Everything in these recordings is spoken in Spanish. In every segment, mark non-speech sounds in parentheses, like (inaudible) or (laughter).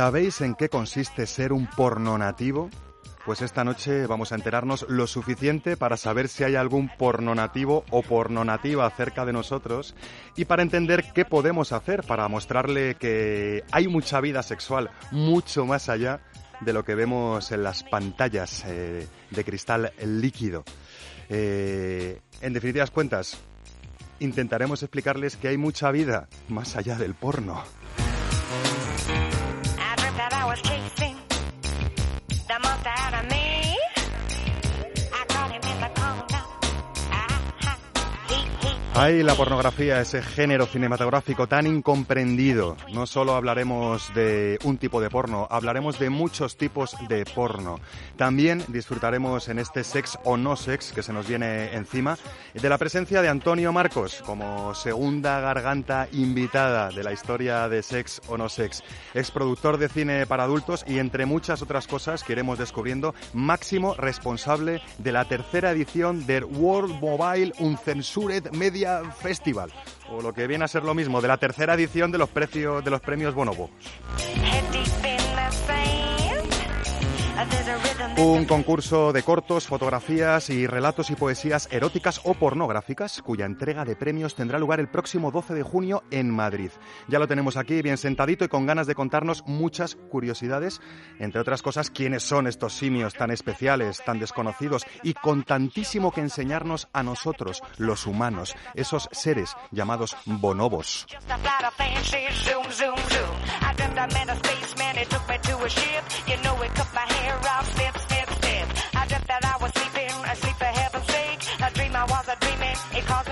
¿Sabéis en qué consiste ser un porno nativo? Pues esta noche vamos a enterarnos lo suficiente para saber si hay algún porno nativo o porno nativa cerca de nosotros y para entender qué podemos hacer para mostrarle que hay mucha vida sexual mucho más allá de lo que vemos en las pantallas eh, de cristal líquido. Eh, en definitivas cuentas, intentaremos explicarles que hay mucha vida más allá del porno. Was chasing he, Ay, la pornografía, ese género cinematográfico tan incomprendido. No solo hablaremos de un tipo de porno, hablaremos de muchos tipos de porno. También disfrutaremos en este sex o no sex que se nos viene encima de la presencia de Antonio Marcos como segunda garganta invitada de la historia de sex o no sex. Es productor de cine para adultos y entre muchas otras cosas que iremos descubriendo, máximo responsable de la tercera edición del World Mobile Uncensored Media Festival, o lo que viene a ser lo mismo, de la tercera edición de los, precios, de los premios Bonobo. Un concurso de cortos, fotografías y relatos y poesías eróticas o pornográficas, cuya entrega de premios tendrá lugar el próximo 12 de junio en Madrid. Ya lo tenemos aquí, bien sentadito y con ganas de contarnos muchas curiosidades, entre otras cosas, quiénes son estos simios tan especiales, tan desconocidos y con tantísimo que enseñarnos a nosotros, los humanos, esos seres llamados bonobos. I was sleeping, asleep for heaven's sake. A dream I was a dreaming. It caused.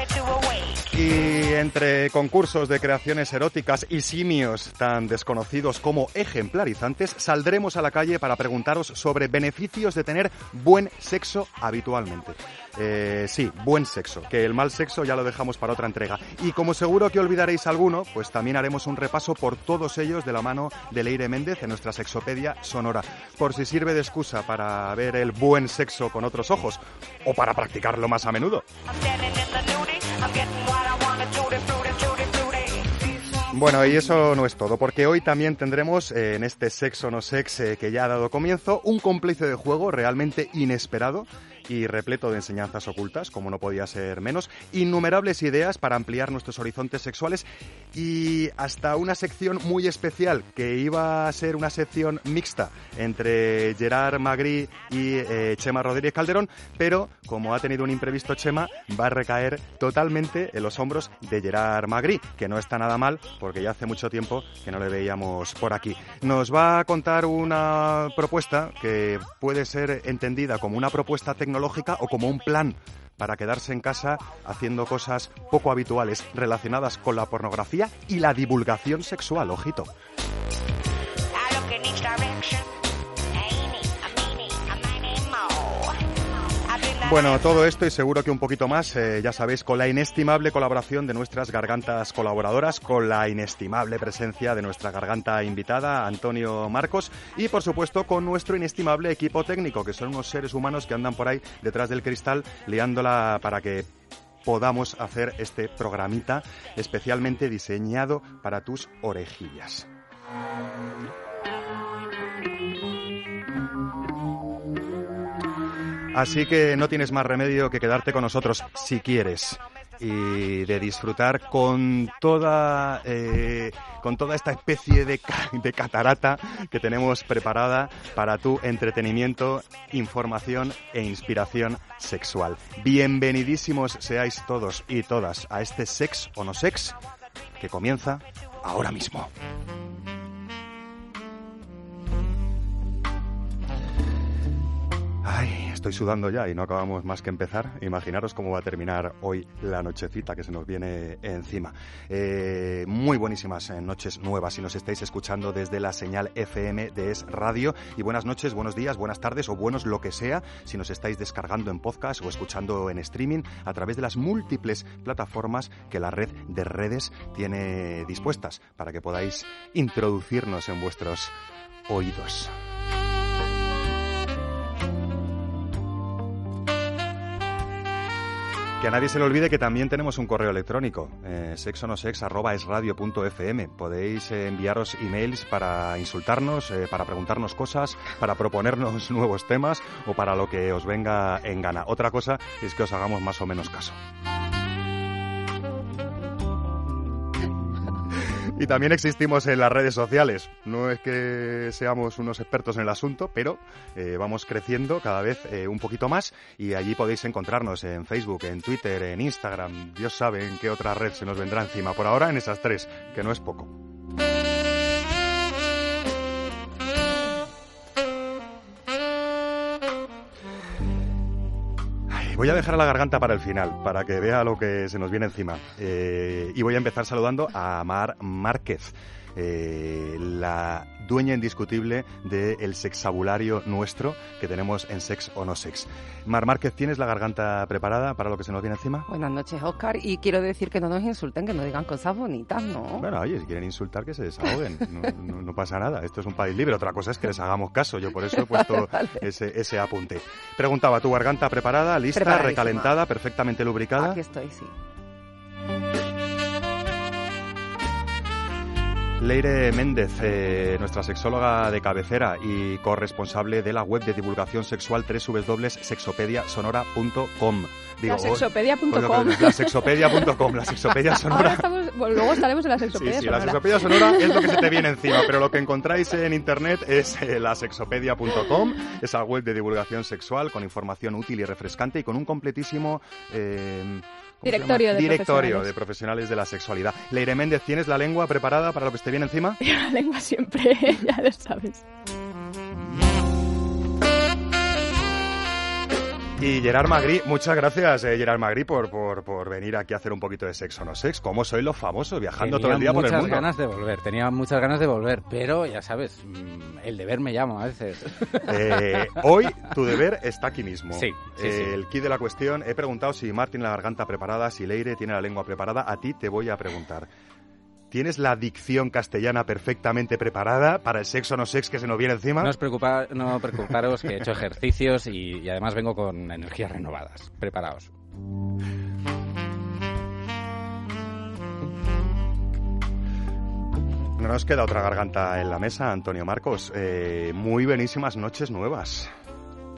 Y entre concursos de creaciones eróticas y simios tan desconocidos como ejemplarizantes, saldremos a la calle para preguntaros sobre beneficios de tener buen sexo habitualmente. Eh, sí, buen sexo, que el mal sexo ya lo dejamos para otra entrega. Y como seguro que olvidaréis alguno, pues también haremos un repaso por todos ellos de la mano de Leire Méndez en nuestra sexopedia sonora, por si sirve de excusa para ver el buen sexo con otros ojos o para practicarlo más a menudo. Bueno, y eso no es todo, porque hoy también tendremos eh, en este Sexo no Sex eh, que ya ha dado comienzo un cómplice de juego realmente inesperado y repleto de enseñanzas ocultas, como no podía ser menos, innumerables ideas para ampliar nuestros horizontes sexuales y hasta una sección muy especial que iba a ser una sección mixta entre Gerard Magri y eh, Chema Rodríguez Calderón, pero como ha tenido un imprevisto Chema, va a recaer totalmente en los hombros de Gerard Magri, que no está nada mal porque ya hace mucho tiempo que no le veíamos por aquí. Nos va a contar una propuesta que puede ser entendida como una propuesta tecnológica o como un plan para quedarse en casa haciendo cosas poco habituales relacionadas con la pornografía y la divulgación sexual, ojito. Bueno, todo esto y seguro que un poquito más, eh, ya sabéis, con la inestimable colaboración de nuestras gargantas colaboradoras, con la inestimable presencia de nuestra garganta invitada, Antonio Marcos, y por supuesto con nuestro inestimable equipo técnico, que son unos seres humanos que andan por ahí detrás del cristal liándola para que podamos hacer este programita especialmente diseñado para tus orejillas. Así que no tienes más remedio que quedarte con nosotros si quieres y de disfrutar con toda eh, con toda esta especie de, de catarata que tenemos preparada para tu entretenimiento, información e inspiración sexual. Bienvenidísimos seáis todos y todas a este sex o no sex que comienza ahora mismo. Estoy sudando ya y no acabamos más que empezar. Imaginaros cómo va a terminar hoy la nochecita que se nos viene encima. Eh, muy buenísimas eh, noches nuevas si nos estáis escuchando desde la señal FM de Es Radio. Y buenas noches, buenos días, buenas tardes o buenos lo que sea si nos estáis descargando en podcast o escuchando en streaming a través de las múltiples plataformas que la red de redes tiene dispuestas para que podáis introducirnos en vuestros oídos. Que a nadie se le olvide que también tenemos un correo electrónico, eh, sexonosex.esradio.fm. Podéis eh, enviaros emails para insultarnos, eh, para preguntarnos cosas, para proponernos (laughs) nuevos temas o para lo que os venga en gana. Otra cosa es que os hagamos más o menos caso. Y también existimos en las redes sociales. No es que seamos unos expertos en el asunto, pero eh, vamos creciendo cada vez eh, un poquito más y allí podéis encontrarnos en Facebook, en Twitter, en Instagram. Dios sabe en qué otra red se nos vendrá encima. Por ahora en esas tres, que no es poco. Voy a dejar la garganta para el final, para que vea lo que se nos viene encima. Eh, y voy a empezar saludando a Mar Márquez, eh, la dueña indiscutible del sexabulario nuestro que tenemos en Sex o No Sex. Mar Márquez, ¿tienes la garganta preparada para lo que se nos viene encima? Buenas noches, Oscar. Y quiero decir que no nos insulten, que nos digan cosas bonitas, ¿no? Bueno, oye, si quieren insultar, que se desahoguen. No, no- no pasa nada. Esto es un país libre. Otra cosa es que les hagamos caso. Yo por eso he puesto (laughs) Vale. ese, ese apunte. Preguntaba, ¿tu garganta preparada, lista, recalentada, perfectamente lubricada? Aquí estoy, sí. Leire Méndez, eh, nuestra sexóloga de cabecera y corresponsable de la web de divulgación sexual www.sexopediasonora.com. Digo, La sexopedia.com. La sexopedia.com, la sexopedia sonora. estamos, bueno, luego estaremos en la Sí, sexopedia sí, la sonora. sexopedia sonora es lo que se te viene encima, pero lo que encontráis en internet es eh, la sexopedia.com, esa web de divulgación sexual con información útil y refrescante y con un completísimo... eh, ¿cómo se Directorio de Directorio profesionales. de profesionales de la sexualidad. Leire Méndez, ¿tienes la lengua preparada para lo que te viene encima? (laughs) La lengua siempre, (laughs) ya lo sabes. Y Gerard Magri, muchas gracias eh, Gerard Magri por, por, por venir aquí a hacer un poquito de sexo no sex. ¿Cómo sois los famosos viajando todo el día por el muchas mundo? ganas de volver, tenía muchas ganas de volver, pero ya sabes, mm, el deber me llama a veces. (laughs) Eh, hoy tu deber está aquí mismo. Sí, sí, sí. El key de la cuestión, he preguntado si Mar tiene la garganta preparada, si Leire tiene la lengua preparada. A ti te voy a preguntar. ¿Tienes la dicción castellana perfectamente preparada para el sexo no sex que se nos viene encima? No os preocupa, no preocuparos que he hecho ejercicios y, y además vengo con energías renovadas. Preparaos. No nos queda otra garganta en la mesa, Antonio Marcos. Eh, muy buenísimas noches nuevas.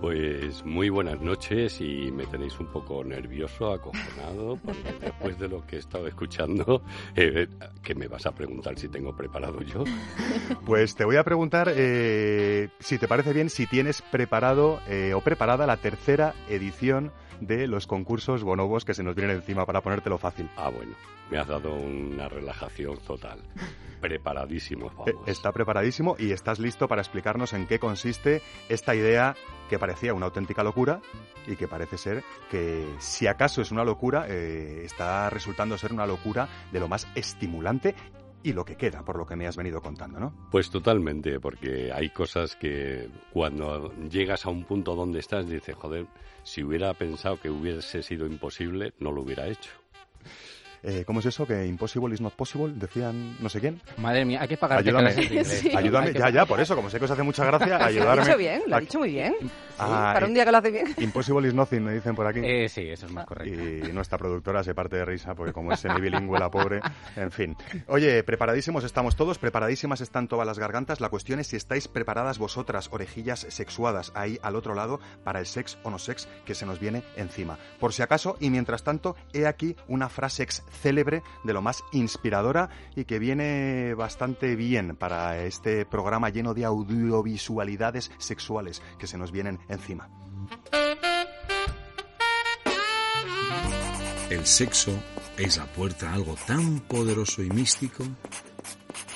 Pues muy buenas noches y me tenéis un poco nervioso, acojonado, (laughs) porque después de lo que he estado escuchando, eh, que me vas a preguntar si tengo preparado yo. (laughs) Pues te voy a preguntar, eh, si te parece bien, si tienes preparado eh, o preparada la tercera edición de los concursos bonobos que se nos vienen encima para ponértelo fácil. Ah, bueno, me has dado una relajación total. (laughs) Preparadísimo, Eh, vamos. Está preparadísimo y estás listo para explicarnos en qué consiste esta idea que parecía una auténtica locura y que parece ser que, si acaso es una locura, eh, está resultando ser una locura de lo más estimulante y lo que queda, por lo que me has venido contando, ¿no? Pues totalmente, porque hay cosas que cuando llegas a un punto donde estás dices, joder, si hubiera pensado que hubiese sido imposible, no lo hubiera hecho. Eh, ¿Cómo es eso? Que impossible is not possible, decían no sé quién. Madre mía, hay que pagar Ayúdame. Sí. Ayúdame, ya, ya, por eso, como sé que os hace mucha gracia, (laughs) Lo ha ayudarme. dicho bien, lo ha dicho muy bien. Ah, Para un día que lo hace bien. (laughs) Impossible is nothing, me dicen por aquí. Eh, sí, eso es más correcto. Y nuestra productora se parte de risa porque como es semibilingüe la pobre, en fin. Oye, preparadísimos estamos todos, preparadísimas están todas las gargantas. La cuestión es si estáis preparadas vosotras, orejillas sexuadas, ahí al otro lado, para el sex o no sex que se nos viene encima. Por si acaso, y mientras tanto, he aquí una frase ex célebre de lo más inspiradora y que viene bastante bien para este programa lleno de audiovisualidades sexuales que se nos vienen encima. El sexo es la puerta a algo tan poderoso y místico,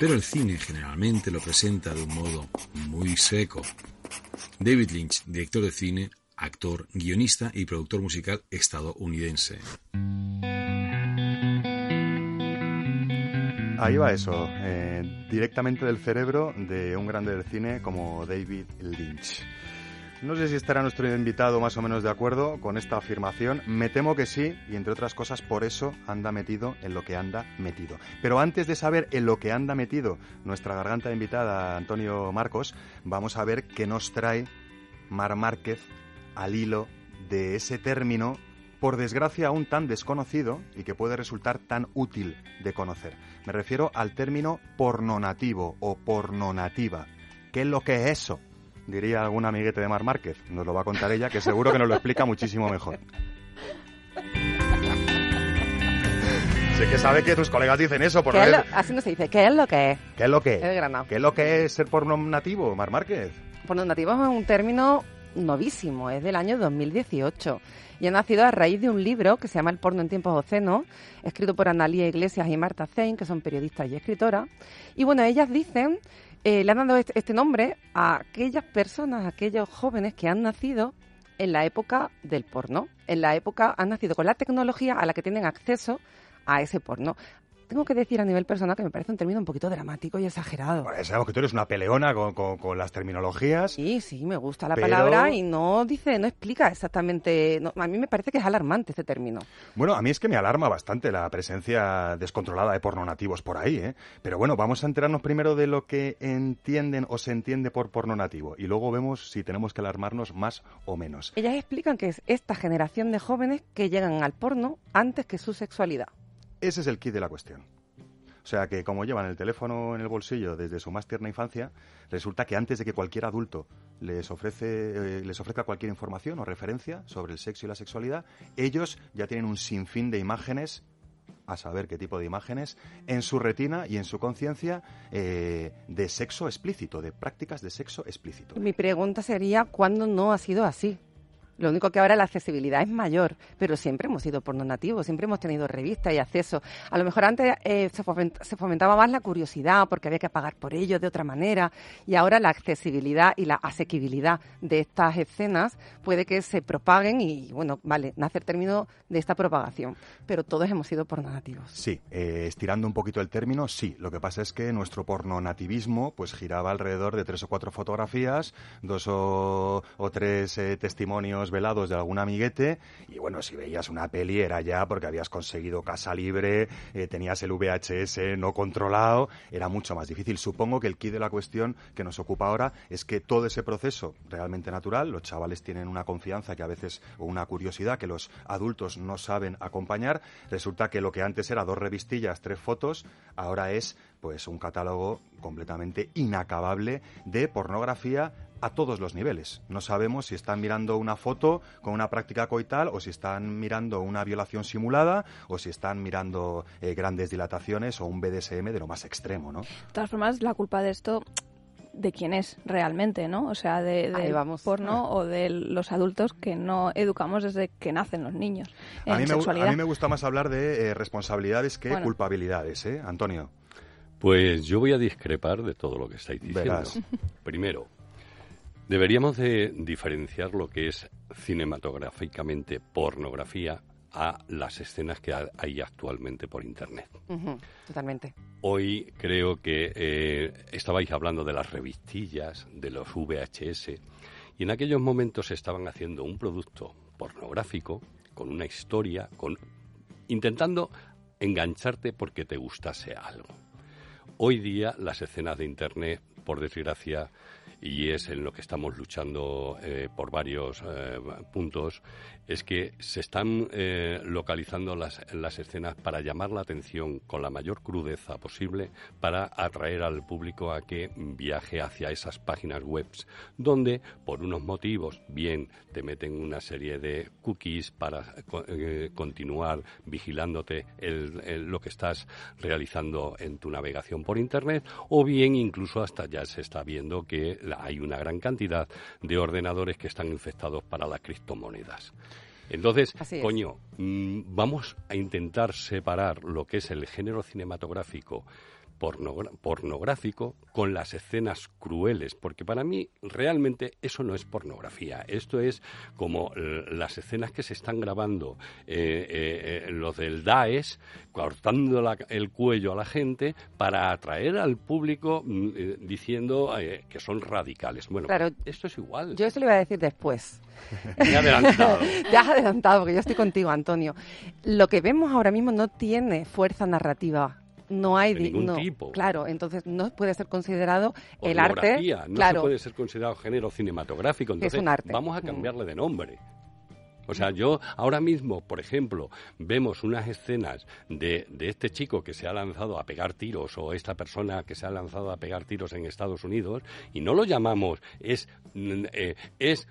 pero el cine generalmente lo presenta de un modo muy seco. David Lynch, director de cine, actor, guionista y productor musical estadounidense. Ahí va eso, eh, directamente del cerebro de un grande del cine como David Lynch. No sé si estará nuestro invitado más o menos de acuerdo con esta afirmación. Me temo que sí, y entre otras cosas por eso anda metido en lo que anda metido. Pero antes de saber en lo que anda metido nuestra garganta invitada, Antonio Marcos, vamos a ver qué nos trae Mar Márquez al hilo de ese término, por desgracia aún tan desconocido y que puede resultar tan útil de conocer. Me refiero al término pornonativo o pornonativa. ¿Qué es lo que es eso? Diría algún amiguete de Mar Márquez. Nos lo va a contar ella, que seguro que nos lo explica muchísimo mejor. (laughs) Sé que sabe que tus colegas dicen eso, por ¿Qué no es lo- así no se dice. ¿Qué es lo que es? ¿Qué es lo que Es Granada. ¿Qué es lo que es ser pornonativo, Mar Márquez? Porno nativo es un término novísimo, es del año 2018 y ha nacido a raíz de un libro que se llama El porno en tiempos ocenos, escrito por Analia Iglesias y Marta Zein, que son periodistas y escritoras. Y bueno, ellas dicen, eh, le han dado este, este nombre a aquellas personas, a aquellos jóvenes que han nacido en la época del porno, en la época, han nacido con la tecnología a la que tienen acceso a ese porno. Tengo que decir a nivel personal que me parece un término un poquito dramático y exagerado. Bueno, sabemos que tú eres una peleona con, con- con las terminologías. Sí, sí, me gusta la Pero- palabra y no dice, no explica exactamente. no, a mí me parece que es alarmante este término. Bueno, a mí es que me alarma bastante la presencia descontrolada de pornonativos por ahí, ¿eh? Pero bueno, vamos a enterarnos primero de lo que entienden o se entiende por porno nativo y luego vemos si tenemos que alarmarnos más o menos. Ellas explican que es esta generación de jóvenes que llegan al porno antes que su sexualidad. Ese es el kit de la cuestión. O sea que como llevan el teléfono en el bolsillo desde su más tierna infancia, resulta que antes de que cualquier adulto les ofrece eh, les ofrezca cualquier información o referencia sobre el sexo y la sexualidad, ellos ya tienen un sinfín de imágenes a saber qué tipo de imágenes, en su retina y en su conciencia eh, de sexo explícito, de prácticas de sexo explícito. Mi pregunta sería, ¿cuándo no ha sido así? Lo único que ahora la accesibilidad es mayor, pero siempre hemos sido porno nativos, siempre hemos tenido revistas y acceso. A lo mejor antes eh, se, foment- se fomentaba más la curiosidad porque había que pagar por ello de otra manera y ahora la accesibilidad y la asequibilidad de estas escenas puede que se propaguen y, bueno, vale, nace el término de esta propagación, pero todos hemos sido porno nativos. Sí, eh, estirando un poquito el término, sí. Lo que pasa es que nuestro porno nativismo pues giraba alrededor de tres o cuatro fotografías, dos o, o tres eh, testimonios velados de algún amiguete y bueno, si veías una peli era ya porque habías conseguido casa libre, eh, tenías el VHS no controlado, era mucho más difícil. Supongo que el key de la cuestión que nos ocupa ahora es que todo ese proceso realmente natural, los chavales tienen una confianza que a veces o una curiosidad que los adultos no saben acompañar, resulta que lo que antes era dos revistillas, tres fotos, ahora es pues un catálogo completamente inacabable de pornografía a todos los niveles. No sabemos si están mirando una foto con una práctica coital o si están mirando una violación simulada o si están mirando eh, grandes dilataciones o un BDSM de lo más extremo, ¿no? De todas formas, la culpa de esto de quién es realmente, ¿no? O sea, de, del vamos. porno o de los adultos que no educamos desde que nacen los niños en A mí, me, gu- sexualidad. a mí me gusta más hablar de eh, responsabilidades que Bueno. culpabilidades, ¿eh, Antonio? Pues yo voy a discrepar de todo lo que estáis diciendo. Verás. Primero, deberíamos de diferenciar lo que es cinematográficamente pornografía a las escenas que ha- hay actualmente por Internet. Totalmente. Hoy creo que eh, estabais hablando de las revistillas, de los VHS, y en aquellos momentos estaban haciendo un producto pornográfico con una historia, con intentando engancharte porque te gustase algo. Hoy día las escenas de Internet, por desgracia, y es en lo que estamos luchando eh, por varios eh, puntos, es que se están eh, localizando las, las escenas para llamar la atención con la mayor crudeza posible, para atraer al público a que viaje hacia esas páginas web donde, por unos motivos, bien te meten una serie de cookies para eh, continuar vigilándote el- lo que estás realizando en tu navegación por Internet, o bien incluso hasta ya se está viendo que hay una gran cantidad de ordenadores que están infectados para las criptomonedas. Entonces, coño, mm, vamos a intentar separar lo que es el género cinematográfico pornográfico con las escenas crueles, porque para mí realmente eso no es pornografía, esto es como las escenas que se están grabando eh, eh, eh, los del Daesh, cortando la- el cuello a la gente para atraer al público mm, eh, diciendo eh, que son radicales. Bueno, Claro. esto es igual. Yo eso lo iba a decir después. (laughs) Me he adelantado. (laughs) Te has adelantado, porque yo estoy contigo, Antonio. Lo que vemos ahora mismo no tiene fuerza narrativa. No hay De ningún no, tipo. Claro, entonces no puede ser considerado el arte. No claro, se puede ser considerado género cinematográfico. Que es Entonces, un arte. vamos a Mm. cambiarle de nombre. O sea, yo ahora mismo, por ejemplo, vemos unas escenas de, de este chico que se ha lanzado a pegar tiros o esta persona que se ha lanzado a pegar tiros en Estados Unidos y no lo llamamos, es, mm, eh, es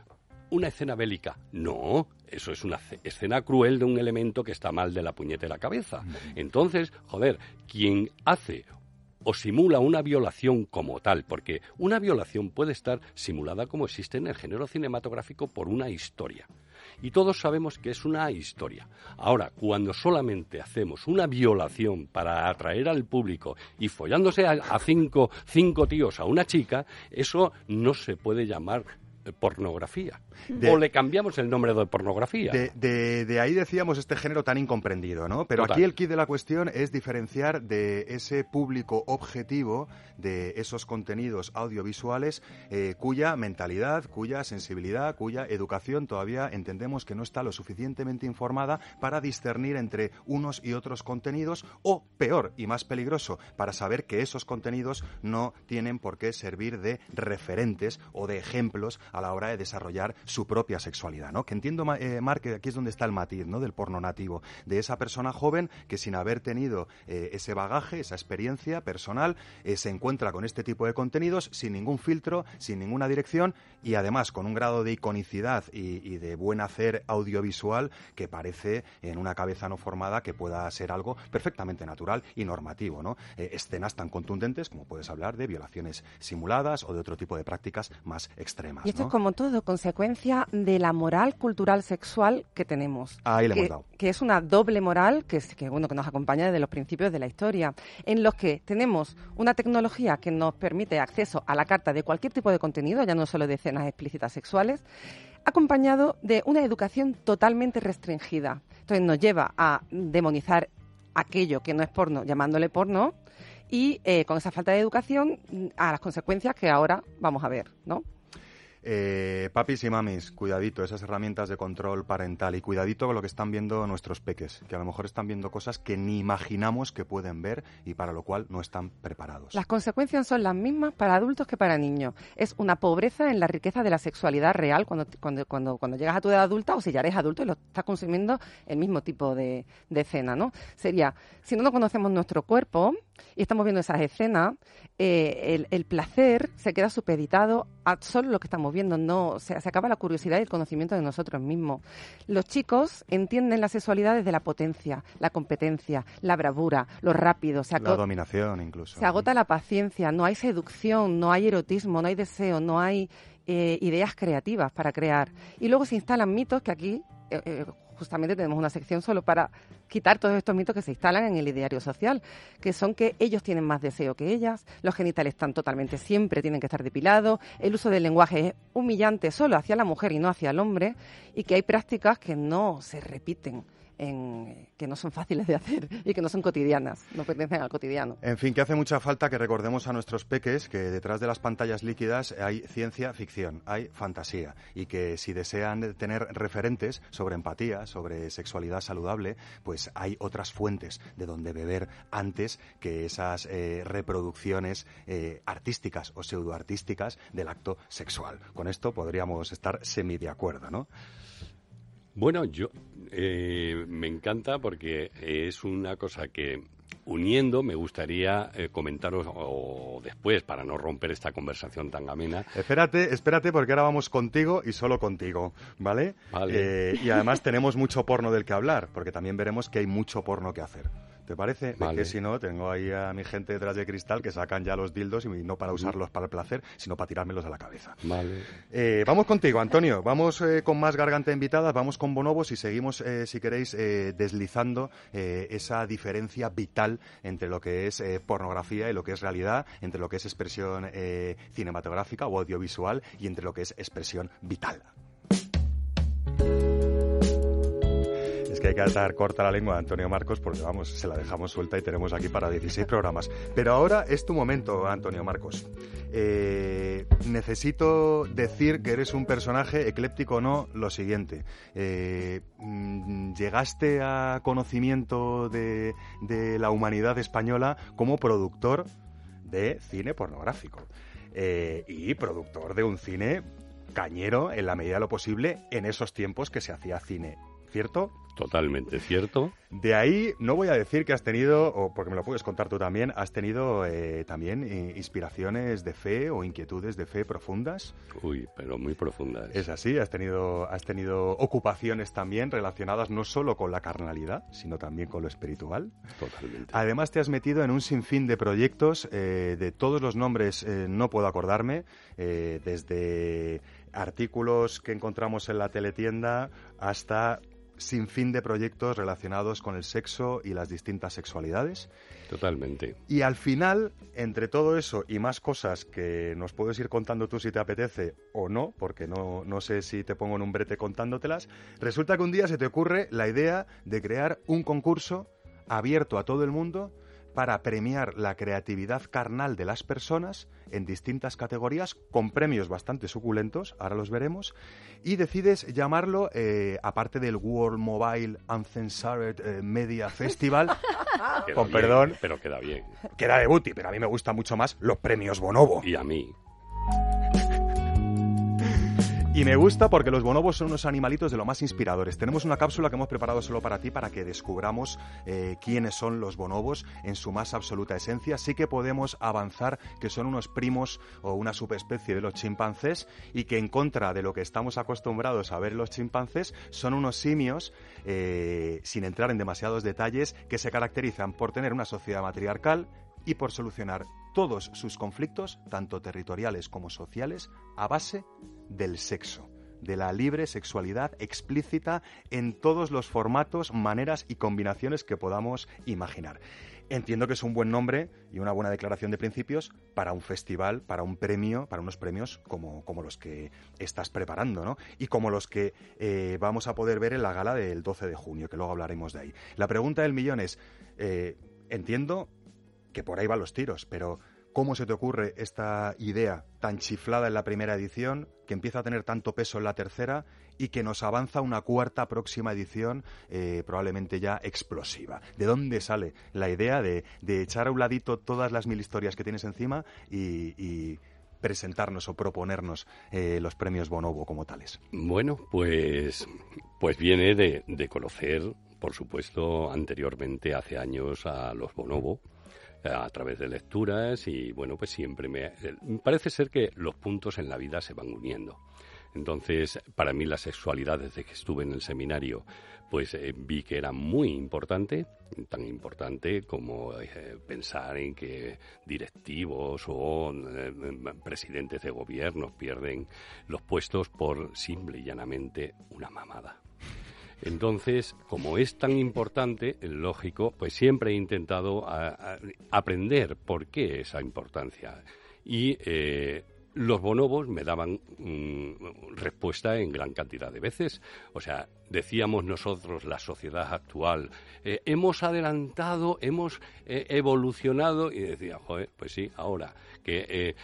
una escena bélica. No, eso es una ce- escena cruel de un elemento que está mal de la puñetera cabeza. Entonces, joder, quien hace o simula una violación como tal, porque una violación puede estar simulada como existe en el género cinematográfico por una historia. Y todos sabemos que es una historia. Ahora, cuando solamente hacemos una violación para atraer al público y follándose a, a cinco, cinco tíos a una chica, eso no se puede llamar pornografía. De- o le cambiamos el nombre de pornografía. De, de- de ahí decíamos este género tan incomprendido, ¿no? Pero Total. aquí el kit de la cuestión es diferenciar de ese público objetivo de esos contenidos audiovisuales eh, cuya mentalidad, cuya sensibilidad, cuya educación todavía entendemos que no está lo suficientemente informada para discernir entre unos y otros contenidos o, peor y más peligroso, para saber que esos contenidos no tienen por qué servir de referentes o de ejemplos a la hora de desarrollar su propia sexualidad, ¿no? Que entiendo, eh, Marc, que aquí es donde está el matiz, ¿no? Del porno nativo, de esa persona joven que sin haber tenido eh, ese bagaje, esa experiencia personal, eh, se encuentra con este tipo de contenidos sin ningún filtro, sin ninguna dirección y además con un grado de iconicidad y, de buen hacer audiovisual que parece en una cabeza no formada que pueda ser algo perfectamente natural y normativo, ¿no? Eh, escenas tan contundentes como puedes hablar de violaciones simuladas o de otro tipo de prácticas más extremas. Es como todo consecuencia de la moral cultural sexual que tenemos. Ahí le que, hemos dado. que es una doble moral que, es- que, bueno, que nos acompaña desde los principios de la historia, en los que tenemos una tecnología que nos permite acceso a la carta de cualquier tipo de contenido, ya no solo de escenas explícitas sexuales, acompañado de una educación totalmente restringida. Entonces nos lleva a demonizar aquello que no es porno, llamándole porno, y eh, con esa falta de educación a las consecuencias que ahora vamos a ver, ¿no? Eh, papis y mamis, cuidadito, esas herramientas de control parental y cuidadito con lo que están viendo nuestros peques, que a lo mejor están viendo cosas que ni imaginamos que pueden ver y para lo cual no están preparados. Las consecuencias son las mismas para adultos que para niños. Es una pobreza en la riqueza de la sexualidad real cuando, cuando, cuando, cuando llegas a tu edad adulta o si ya eres adulto y lo estás consumiendo el mismo tipo de, escena, ¿no? Sería, si no conocemos nuestro cuerpo y estamos viendo esas escenas, eh, el, el placer se queda supeditado a solo lo que estamos viendo, no, se, se acaba la curiosidad y el conocimiento de nosotros mismos. Los chicos entienden la sexualidad desde la potencia, la competencia, la bravura, lo rápido, se La dominación incluso. se agota la paciencia, no hay seducción, no hay erotismo, no hay deseo, no hay eh, ideas creativas para crear. Y luego se instalan mitos que aquí eh, justamente tenemos una sección solo para quitar todos estos mitos que se instalan en el ideario social, que son que ellos tienen más deseo que ellas, los genitales están totalmente siempre, tienen que estar depilados, el uso del lenguaje es humillante solo hacia la mujer y no hacia el hombre, y que hay prácticas que no se repiten. En, que no son fáciles de hacer y que no son cotidianas, no pertenecen al cotidiano. En fin, que hace mucha falta que recordemos a nuestros peques que detrás de las pantallas líquidas hay ciencia ficción, hay fantasía y que si desean tener referentes sobre empatía, sobre sexualidad saludable, pues hay otras fuentes de donde beber antes que esas eh, reproducciones eh, artísticas o pseudoartísticas del acto sexual. Con esto podríamos estar semi de acuerdo, ¿no? Bueno, yo eh, me encanta porque es una cosa que uniendo me gustaría eh, comentaros o después para no romper esta conversación tan amena. Espérate, espérate, porque ahora vamos contigo y solo contigo, ¿vale? Vale. Eh, y además tenemos mucho porno del que hablar, porque también veremos que hay mucho porno que hacer. ¿Te parece? Vale. Que si no, tengo ahí a mi gente detrás de cristal que sacan ya los dildos y no para usarlos para el placer, sino para tirármelos a la cabeza. Vale. Eh, vamos contigo, Antonio. Vamos eh, con más garganta invitada, vamos con bonobos y seguimos, eh, si queréis, deslizando esa diferencia vital entre lo que es pornografía y lo que es realidad, entre lo que es expresión cinematográfica o audiovisual y entre lo que es expresión vital. Que hay que atar corta la lengua a Antonio Marcos porque, vamos, se la dejamos suelta y tenemos aquí para 16 programas. Pero ahora es tu momento, Antonio Marcos. Eh, necesito decir que eres un personaje ecléptico o no, lo siguiente. Eh, mm, llegaste a conocimiento de, de la humanidad española como productor de cine pornográfico. Eh, y productor de un cine cañero en la medida de lo posible en esos tiempos que se hacía cine. ¿Cierto? Totalmente cierto. De ahí no voy a decir que has tenido, o porque me lo puedes contar tú también, has tenido eh, también eh, inspiraciones de fe o inquietudes de fe profundas. Uy, pero muy profundas. Es así, has tenido, has tenido ocupaciones también relacionadas no solo con la carnalidad, sino también con lo espiritual. Totalmente. Además te has metido en un sinfín de proyectos, eh, de todos los nombres eh, no puedo acordarme, eh, desde artículos que encontramos en la teletienda hasta sinfín de proyectos relacionados con el sexo y las distintas sexualidades. Totalmente. Y al final, entre todo eso y más cosas que nos puedes ir contando tú si te apetece o no, porque no, no sé si te pongo en un brete contándotelas, resulta que un día se te ocurre la idea de crear un concurso abierto a todo el mundo para premiar la creatividad carnal de las personas en distintas categorías con premios bastante suculentos, ahora los veremos, y decides llamarlo, eh, aparte del World Mobile Uncensored eh, Media Festival, (laughs) Queda con bien, perdón, Pero queda bien. queda de booty, pero a mí me gusta mucho más los premios Bonobo. Y a mí. Y me gusta porque los bonobos son unos animalitos de lo más inspiradores. Tenemos una cápsula que hemos preparado solo para ti para que descubramos eh, quiénes son los bonobos en su más absoluta esencia. Sí que podemos avanzar que son unos primos o una subespecie de los chimpancés y que en contra de lo que estamos acostumbrados a ver los chimpancés son unos simios, eh, sin entrar en demasiados detalles, que se caracterizan por tener una sociedad matriarcal y por solucionar todos sus conflictos, tanto territoriales como sociales, a base del sexo, de la libre sexualidad explícita en todos los formatos, maneras y combinaciones que podamos imaginar. Entiendo que es un buen nombre y una buena declaración de principios para un festival, para un premio, para unos premios como, como los que estás preparando, ¿no? Y como los que eh, vamos a poder ver en la gala del 12 de junio, que luego hablaremos de ahí. La pregunta del millón es, eh, entiendo que por ahí van los tiros, pero ¿cómo se te ocurre esta idea tan chiflada en la primera edición, que empieza a tener tanto peso en la tercera y que nos avanza una cuarta próxima edición eh, probablemente ya explosiva? ¿De dónde sale la idea de, echar a un ladito todas las mil historias que tienes encima y, presentarnos o proponernos eh, los premios Bonobo como tales? Bueno, pues, pues viene de conocer, por supuesto, anteriormente, hace años, a los Bonobo a través de lecturas y bueno, pues siempre me parece ser que los puntos en la vida se van uniendo. Entonces, para mí la sexualidad desde que estuve en el seminario, pues eh, vi que era muy importante, tan importante como eh, pensar en que directivos o eh, presidentes de gobiernos pierden los puestos por simple y llanamente una mamada. Entonces, como es tan importante, lógico, pues siempre he intentado aprender por qué esa importancia. Y eh, los bonobos me daban mm, respuesta en gran cantidad de veces. O sea, decíamos nosotros, la sociedad actual, eh, hemos adelantado, hemos eh, evolucionado, y decía, joder, pues sí, ahora que eh,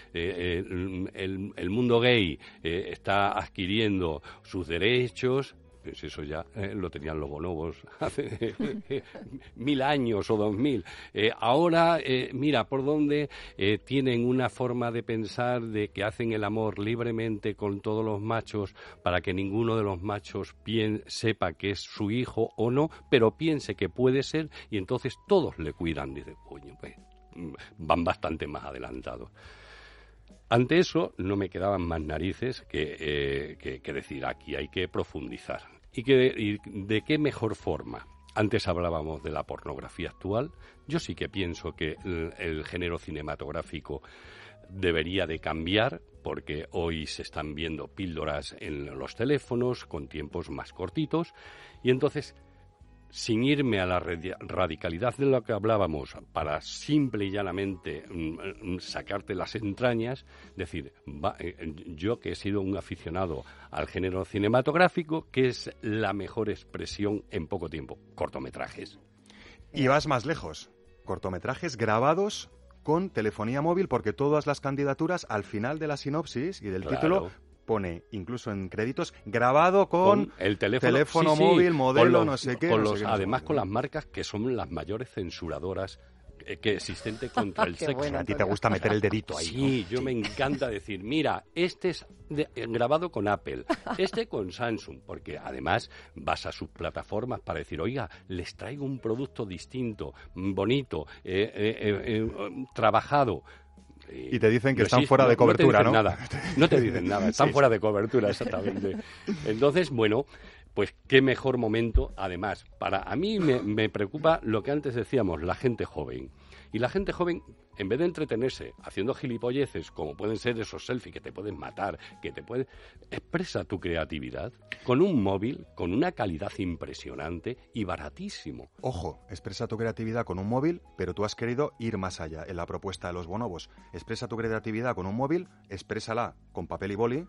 el, el, mundo gay está adquiriendo sus derechos, pues eso ya eh, lo tenían los bonobos (laughs) hace mil años o dos mil. Eh, ahora, eh, mira, por dónde tienen una forma de pensar de que hacen el amor libremente con todos los machos para que ninguno de los machos sepa que es su hijo o no, pero piense que puede ser y entonces todos le cuidan. Dice, coño, pues van bastante más adelantados. Ante eso no me quedaban más narices que, eh, que, decir aquí hay que profundizar. ¿Y, que, ¿Y de qué mejor forma? Antes hablábamos de la pornografía actual. Yo sí que pienso que el, el género cinematográfico debería de cambiar porque hoy se están viendo píldoras en los teléfonos con tiempos más cortitos y entonces sin irme a la radi- radicalidad de lo que hablábamos, para simple y llanamente mm, mm, sacarte las entrañas, decir, va- eh, yo que he sido un aficionado al género cinematográfico, que es la mejor expresión en poco tiempo? Cortometrajes. Y vas más lejos. Cortometrajes grabados con telefonía móvil porque todas las candidaturas al final de la sinopsis y del Claro. título pone, incluso en créditos, grabado con, el teléfono, teléfono sí, sí, móvil, modelo, los- no sé qué. con no sé los- qué, no sé además, con las marcas que son las mayores censuradoras que existen (laughs) contra el sexo. bueno, A ti te gusta meter el dedito ahí. Sí, yo me encanta decir, mira, este es de- eh, grabado con Apple, este con Samsung, porque además vas a sus plataformas para decir, oiga, les traigo un producto distinto, bonito, eh, eh, eh, eh, trabajado. Y te dicen que están fuera de no- no te cobertura, dicen ¿no? Nada, no te dicen nada, (laughs) están Sí, fuera de cobertura, exactamente. Entonces, bueno, pues qué mejor momento, además, para a mí me, me preocupa lo que antes decíamos, la gente joven. Y la gente joven, en vez de entretenerse haciendo gilipolleces, como pueden ser esos selfies que te pueden matar, que te pueden... Expresa tu creatividad con un móvil, con una calidad impresionante y baratísimo. Ojo, expresa tu creatividad con un móvil, pero tú has querido ir más allá en la propuesta de los bonobos. Expresa tu creatividad con un móvil, exprésala con papel y boli,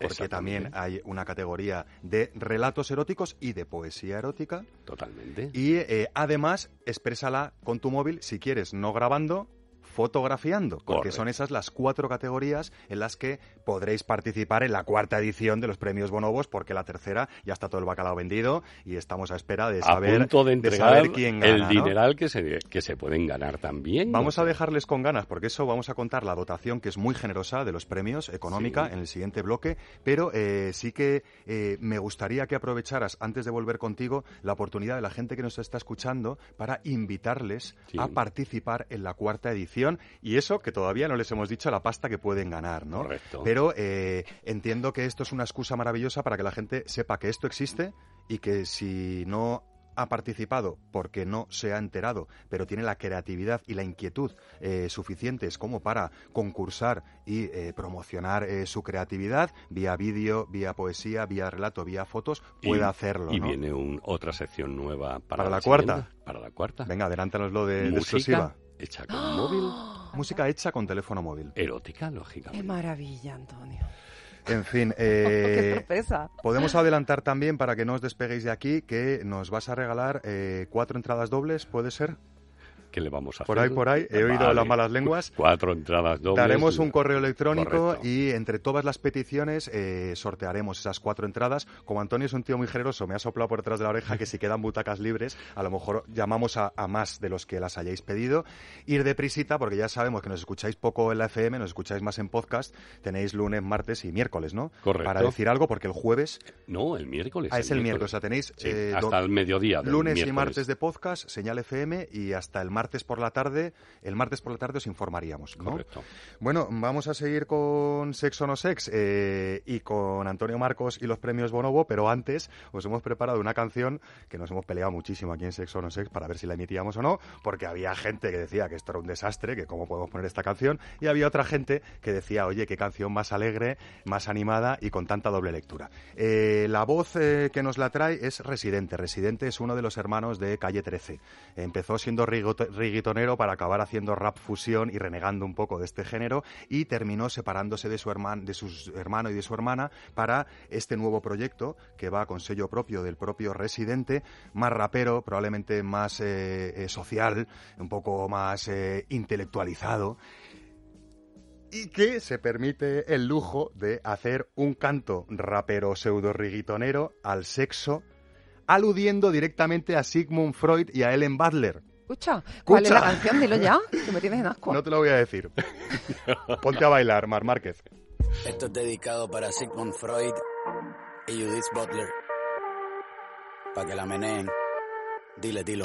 porque también hay una categoría de relatos eróticos y de poesía erótica. Totalmente. Y eh, además, exprésala con tu móvil, si quieres, no grabando, fotografiando, porque Correcto. son esas las cuatro categorías en las que podréis participar en la cuarta edición de los premios Bonobos, porque la tercera ya está todo el bacalao vendido y estamos a espera de a saber, punto de de entregar saber quién gana. el ¿no? dineral que se, que se pueden ganar también. Vamos a dejarles con ganas, porque eso vamos a contar la dotación que es muy generosa de los premios económica Sí. en el siguiente bloque, pero eh, sí que eh, me gustaría que aprovecharas, antes de volver contigo, la oportunidad de la gente que nos está escuchando para invitarles Sí. a participar en la cuarta edición y eso que todavía no les hemos dicho la pasta que pueden ganar, ¿no? Correcto. Pero eh, entiendo que esto es una excusa maravillosa para que la gente sepa que esto existe y que si no ha participado porque no se ha enterado, pero tiene la creatividad y la inquietud eh, suficientes como para concursar y eh, promocionar eh, su creatividad vía vídeo, vía poesía, vía relato, vía fotos, puede hacerlo. Y ¿no? viene un- otra sección nueva para, ¿Para la cuarta? Para la cuarta. Venga, adelántanoslo de, de exclusiva. Hecha con móvil, (gasps) Música hecha con teléfono móvil. erótica, Qué lógicamente. maravilla, Antonio. En fin, (laughs) Qué eh, sorpresa. podemos (laughs) adelantar también para que no os despeguéis de aquí que nos vas a regalar eh, cuatro entradas dobles, ¿puede ser? ¿Qué le vamos a Por hacer? ahí, por ahí, he oído las malas lenguas. Cuatro entradas dobles. Daremos un correo electrónico Correcto. y entre todas las peticiones eh, sortearemos esas cuatro entradas. Como Antonio es un tío muy generoso, me ha soplado por detrás de la oreja que si quedan butacas libres, a lo mejor llamamos a, a más de los que las hayáis pedido. Ir deprisita, porque ya sabemos que nos escucháis poco en la FM, nos escucháis más en podcast. Tenéis lunes, martes y miércoles, ¿no? Correcto. Para decir algo, porque el jueves No, el miércoles. ah, es el miércoles. O sea, tenéis Sí, eh, hasta el mediodía. lunes y martes de podcast, señal FM, y hasta el martes por la tarde. El martes por la tarde os informaríamos, ¿no? Correcto. Bueno, vamos a seguir con Sexo no Sex eh, y con Antonio Marcos y los premios Bonobo, pero antes os hemos preparado una canción que nos hemos peleado muchísimo aquí en Sexo no Sex para ver si la emitíamos o no, porque había gente que decía que esto era un desastre, que cómo podemos poner esta canción, y había otra gente que decía, oye, qué canción más alegre, más animada y con tanta doble lectura. Eh, la voz eh, que nos la trae es Residente. Residente es uno de los hermanos de Calle 13. Empezó siendo riguitonero para acabar haciendo rap fusión y renegando un poco de este género y terminó separándose de su hermano, de su hermano y de su hermana para este nuevo proyecto que va con sello propio del propio Residente, más rapero, probablemente más eh, eh, social, un poco más eh, intelectualizado y que se permite el lujo de hacer un canto rapero pseudo riguitonero al sexo, aludiendo directamente a Sigmund Freud y a Ellen Butler. Escucha, ¿cuál es la canción? Dilo ya, que me tienes en asco. No te lo voy a decir. (laughs) Ponte a bailar, Mar Márquez. Esto es dedicado para Sigmund Freud y Judith Butler. Para que la meneen. Dile, dilo.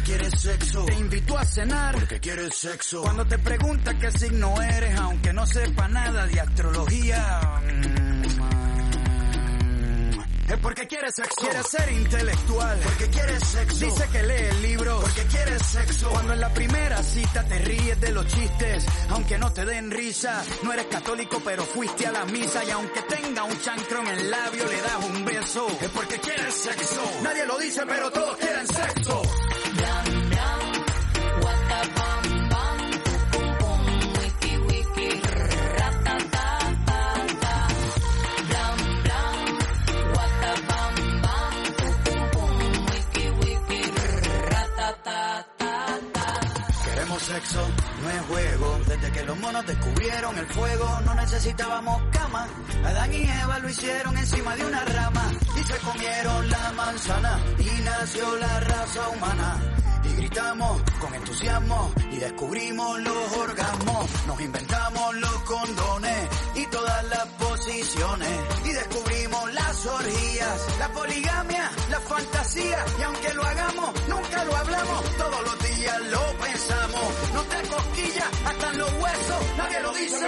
Porque quiere sexo. Te invitó a cenar porque quiere sexo. Cuando te pregunta qué signo eres, aunque no sepa nada de astrología. mm, Es porque quiere sexo. Quiere ser intelectual. Porque quiere sexo. Dice que lee libros. Porque quiere sexo. Cuando en la primera cita te ríes de los chistes, aunque no te den risa. No eres católico, pero fuiste a la misa. Y aunque tenga un chancro en el labio, le das un beso. Es porque quiere sexo. Nadie lo dice, pero todos quieren sexo. No es juego. Desde que los monos descubrieron el fuego, no necesitábamos cama. Adán y Eva lo hicieron encima de una rama y se comieron la manzana y nació la raza humana. Y gritamos con entusiasmo y descubrimos los orgasmos. Nos inventamos los condones y todas las posiciones. Y descubrimos las orgías, la poligamia, la fantasía. Y aunque lo hagamos, nunca lo hablamos. Todos los días lo pensamos. No cosquillas hasta en los huesos. Nadie lo dice,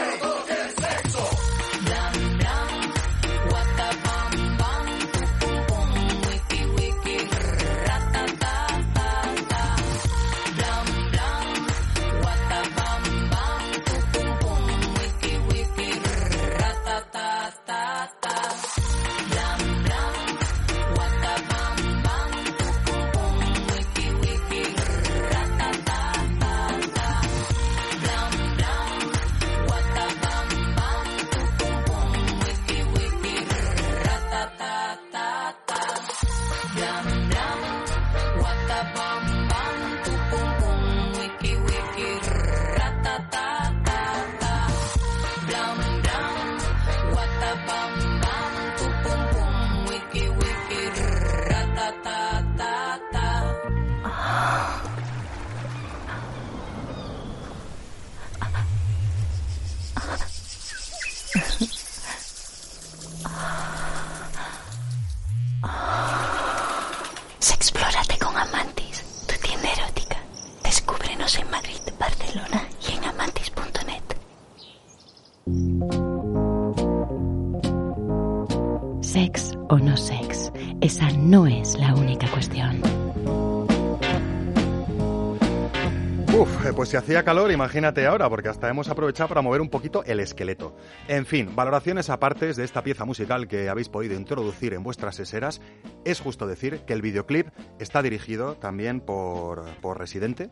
si hacía calor, imagínate ahora, porque hasta hemos aprovechado para mover un poquito el esqueleto. En fin, valoraciones aparte de esta pieza musical que habéis podido introducir en vuestras seseras, es justo decir que el videoclip está dirigido también por, por Residente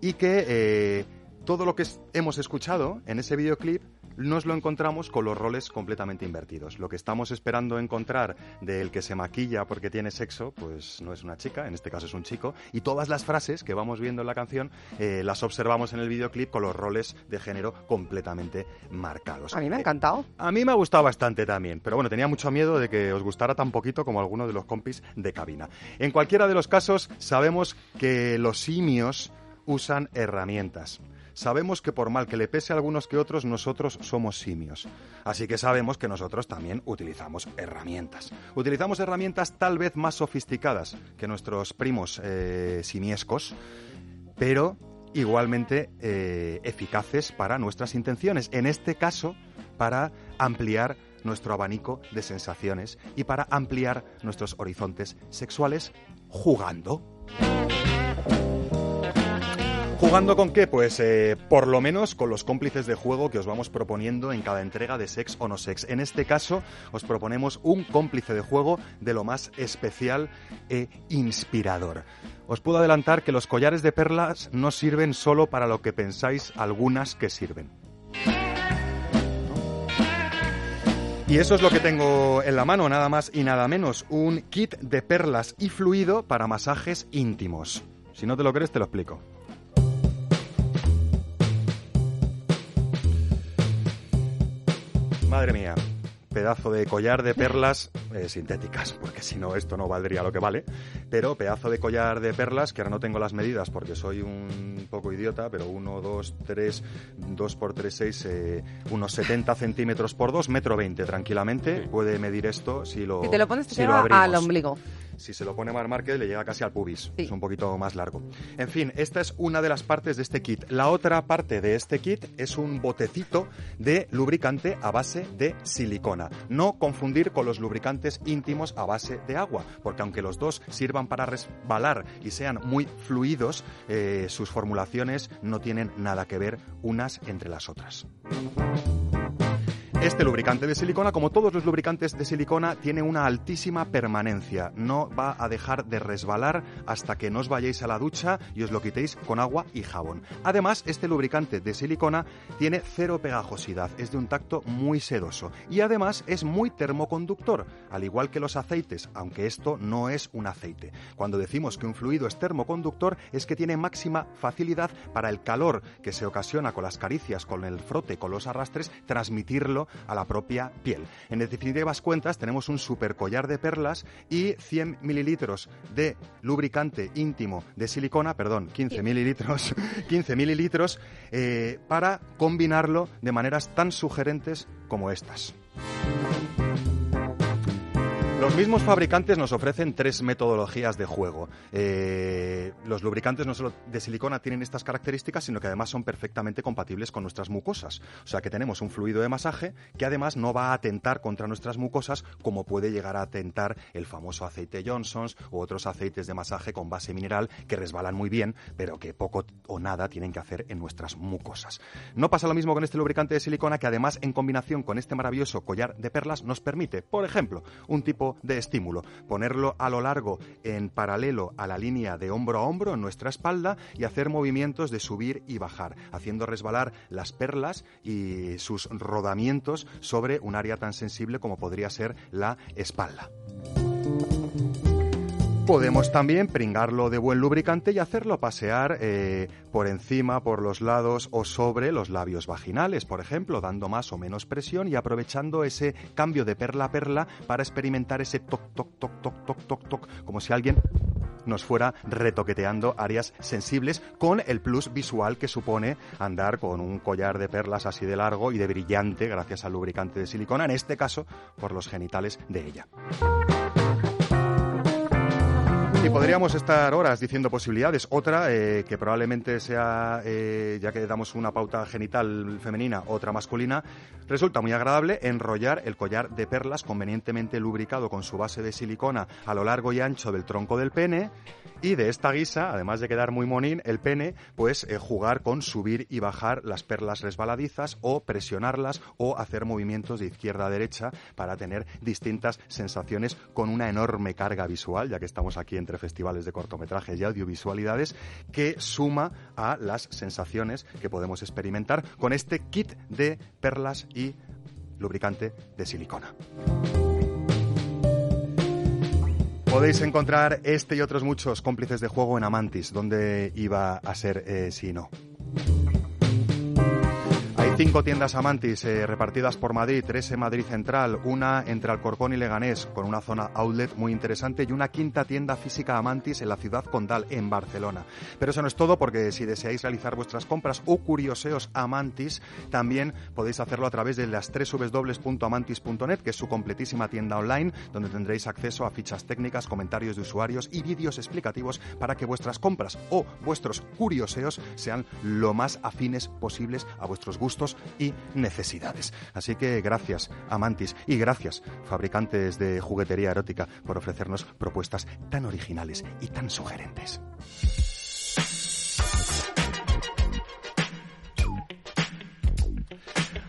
y que eh, todo lo que hemos escuchado en ese videoclip nos lo encontramos con los roles completamente invertidos. Lo que estamos esperando encontrar del que se maquilla porque tiene sexo, pues no es una chica, en este caso es un chico, y todas las frases que vamos viendo en la canción eh, las observamos en el videoclip con los roles de género completamente marcados. A mí me ha Eh, encantado. a mí me ha gustado bastante también, pero bueno, tenía mucho miedo de que os gustara tan poquito como alguno de los compis de cabina. En cualquiera de los casos, sabemos que los simios usan herramientas. Sabemos que por mal que le pese a algunos que otros, nosotros somos simios. Así que sabemos que nosotros también utilizamos herramientas. Utilizamos herramientas tal vez más sofisticadas que nuestros primos eh, simiescos, pero igualmente eh, eficaces para nuestras intenciones. En este caso, para ampliar nuestro abanico de sensaciones y para ampliar nuestros horizontes sexuales jugando. ¿Jugando con qué? Pues eh, por lo menos con los cómplices de juego que os vamos proponiendo en cada entrega de Sex o No Sex. En este caso os proponemos un cómplice de juego de lo más especial e inspirador. Os puedo adelantar que los collares de perlas no sirven solo para lo que pensáis algunas que sirven. Y eso es lo que tengo en la mano, nada más y nada menos, un kit de perlas y fluido para masajes íntimos. Si no te lo crees, te lo explico. Madre mía, pedazo de collar de perlas eh, sintéticas, porque si no esto no valdría lo que vale, pero pedazo de collar de perlas, que ahora no tengo las medidas porque soy un poco idiota, pero 1, 2, 3, 2 por 3, 6, eh, unos 70 centímetros por 2, metro 20 tranquilamente, puede medir esto si lo Si te lo pones, si lo abrimos. al ombligo. Si se lo pone Mar Márquez le llega casi al pubis, es un poquito más largo. En fin, esta es una de las partes de este kit. La otra parte de este kit es un botecito de lubricante a base de silicona. No confundir con los lubricantes íntimos a base de agua, porque aunque los dos sirvan para resbalar y sean muy fluidos, eh, sus formulaciones no tienen nada que ver unas entre las otras. Este lubricante de silicona, como todos los lubricantes de silicona, tiene una altísima permanencia. No va a dejar de resbalar hasta que no os vayáis a la ducha y os lo quitéis con agua y jabón. Además, este lubricante de silicona tiene cero pegajosidad, es de un tacto muy sedoso y además es muy termoconductor, al igual que los aceites, aunque esto no es un aceite. Cuando decimos que un fluido es termoconductor es que tiene máxima facilidad para el calor que se ocasiona con las caricias, con el frote, con los arrastres, transmitirlo a la propia piel. En definitivas cuentas, tenemos un super collar de perlas y 100 mililitros de lubricante íntimo de silicona, perdón, 15 mililitros, (laughs) 15 mililitros, eh, para combinarlo de maneras tan sugerentes como estas. Los mismos fabricantes nos ofrecen tres metodologías de juego. Eh, los lubricantes no solo de silicona tienen estas características, sino que además son perfectamente compatibles con nuestras mucosas. O sea que tenemos un fluido de masaje que además no va a atentar contra nuestras mucosas como puede llegar a atentar el famoso aceite Johnson's u otros aceites de masaje con base mineral que resbalan muy bien, pero que poco o nada tienen que hacer en nuestras mucosas. No pasa lo mismo con este lubricante de silicona que además en combinación con este maravilloso collar de perlas nos permite, por ejemplo, un tipo de estímulo, ponerlo a lo largo en paralelo a la línea de hombro a hombro en nuestra espalda y hacer movimientos de subir y bajar, haciendo resbalar las perlas y sus rodamientos sobre un área tan sensible como podría ser la espalda. Podemos también pringarlo de buen lubricante y hacerlo pasear eh, por encima, por los lados o sobre los labios vaginales, por ejemplo, dando más o menos presión y aprovechando ese cambio de perla a perla para experimentar ese toc, toc, toc, toc, toc, toc, toc, como si alguien nos fuera retoqueteando áreas sensibles con el plus visual que supone andar con un collar de perlas así de largo y de brillante gracias al lubricante de silicona, en este caso por los genitales de ella. Podríamos estar horas diciendo posibilidades. Otra, eh, que probablemente sea, eh, ya que damos una pauta genital femenina, otra masculina, resulta muy agradable enrollar el collar de perlas convenientemente lubricado con su base de silicona a lo largo y ancho del tronco del pene. Y de esta guisa, además de quedar muy monín, el pene, pues eh, jugar con subir y bajar las perlas resbaladizas o presionarlas o hacer movimientos de izquierda a derecha para tener distintas sensaciones con una enorme carga visual, ya que estamos aquí entre festivales de cortometrajes y audiovisualidades, que suma a las sensaciones que podemos experimentar con este kit de perlas y lubricante de silicona. Podéis encontrar este y otros muchos cómplices de juego en Amantis, donde iba a ser eh, si no. Cinco tiendas Amantis eh, repartidas por Madrid, tres en Madrid Central, una entre Alcorcón y Leganés, con una zona outlet muy interesante, y una quinta tienda física Amantis en la ciudad condal, en Barcelona. Pero eso no es todo, porque si deseáis realizar vuestras compras o curioseos Amantis, también podéis hacerlo a través de las www.amantis.net, que es su completísima tienda online, donde tendréis acceso a fichas técnicas, comentarios de usuarios y vídeos explicativos para que vuestras compras o vuestros curioseos sean lo más afines posibles a vuestros y necesidades. Así que gracias, Amantis, y gracias, fabricantes de juguetería erótica, por ofrecernos propuestas tan originales y tan sugerentes.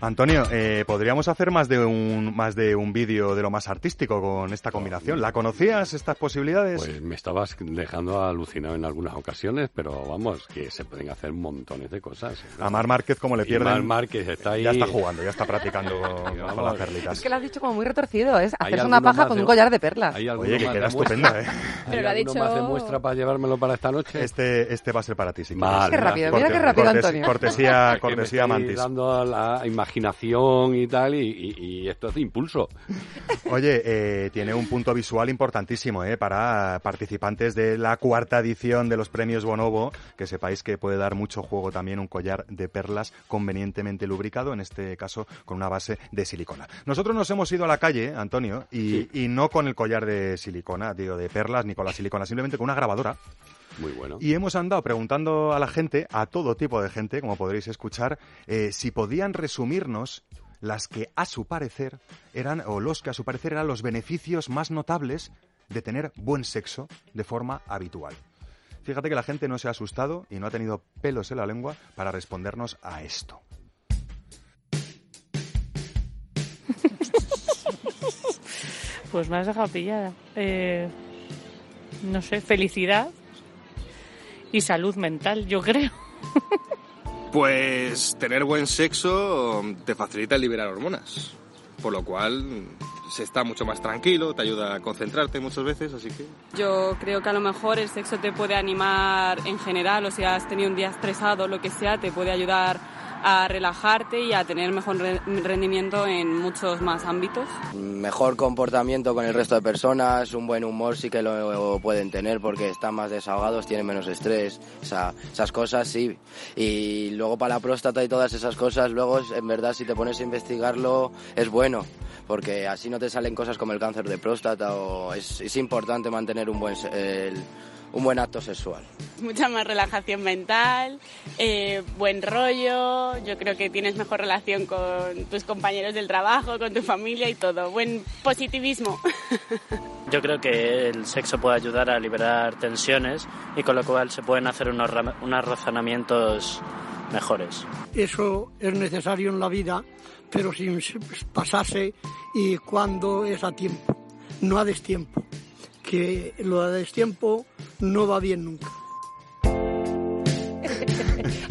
Antonio, eh, podríamos hacer más de un más de un vídeo de lo más artístico con esta combinación. ¿La conocías estas posibilidades? Pues me estabas dejando alucinado en algunas ocasiones, pero vamos, que se pueden hacer montones de cosas. A Mar Márquez, como le Y pierden. Mar Márquez está ahí. Ya está jugando, ya está practicando (laughs) con, con las perlitas. Es que lo has dicho como muy retorcido, es Hay hacerse una paja con de- un collar de perlas. ¿Hay alguno Oye, que queda estupenda, ¿eh? (laughs) ¿Hay Pero lo ha dicho- más de muestra para llevármelo para esta noche? Este, este va a ser para ti, sí. Vale, Qué rápido, mira qué rápido, Antonio. Cortesía, (laughs) cortesía Mantis. dando la imaginación y tal, y, y- y esto es de impulso. Oye, eh, tiene un punto visual importantísimo eh, para participantes de la cuarta edición de los premios Bonobo, que sepáis que puede dar mucho juego también un collar de perlas convenientemente lubricado, en este caso con una base de silicona. Nosotros nos hemos ido a la calle, Antonio, y, y no con el collar de silicona, digo, de perlas, ni con la silicona, simplemente con una grabadora. Muy bueno. Y hemos andado preguntando a la gente, a todo tipo de gente, como podréis escuchar, eh, si podían resumirnos las que a su parecer eran, o los que a su parecer eran los beneficios más notables de tener buen sexo de forma habitual. Fíjate que la gente no se ha asustado y no ha tenido pelos en la lengua para respondernos a esto. (laughs) Pues me has dejado pillada. Eh, no sé, felicidad y salud mental, yo creo. Pues tener buen sexo te facilita el liberar hormonas, por lo cual se está mucho más tranquilo, te ayuda a concentrarte muchas veces, así que... Yo creo que a lo mejor el sexo te puede animar en general, o si has tenido un día estresado lo que sea, te puede ayudar a relajarte y a tener mejor re- rendimiento en muchos más ámbitos. Mejor comportamiento con el resto de personas, un buen humor sí que lo pueden tener porque están más desahogados, tienen menos estrés, o sea, esas cosas sí. Y luego para la próstata y todas esas cosas, luego en verdad si te pones a investigarlo es bueno porque así no te salen cosas como el cáncer de próstata o es, es importante mantener un buen, el- un buen acto sexual. mucha más relajación mental, eh, buen rollo, yo creo que tienes mejor relación con tus compañeros del trabajo, con tu familia y todo, buen positivismo. (laughs) Yo creo que el sexo puede ayudar a liberar tensiones y con lo cual se pueden hacer unos, unos razonamientos mejores. Eso es necesario en la vida, pero sin pasarse y cuando es a tiempo, no a destiempo. Que lo a destiempo no va bien nunca. (laughs)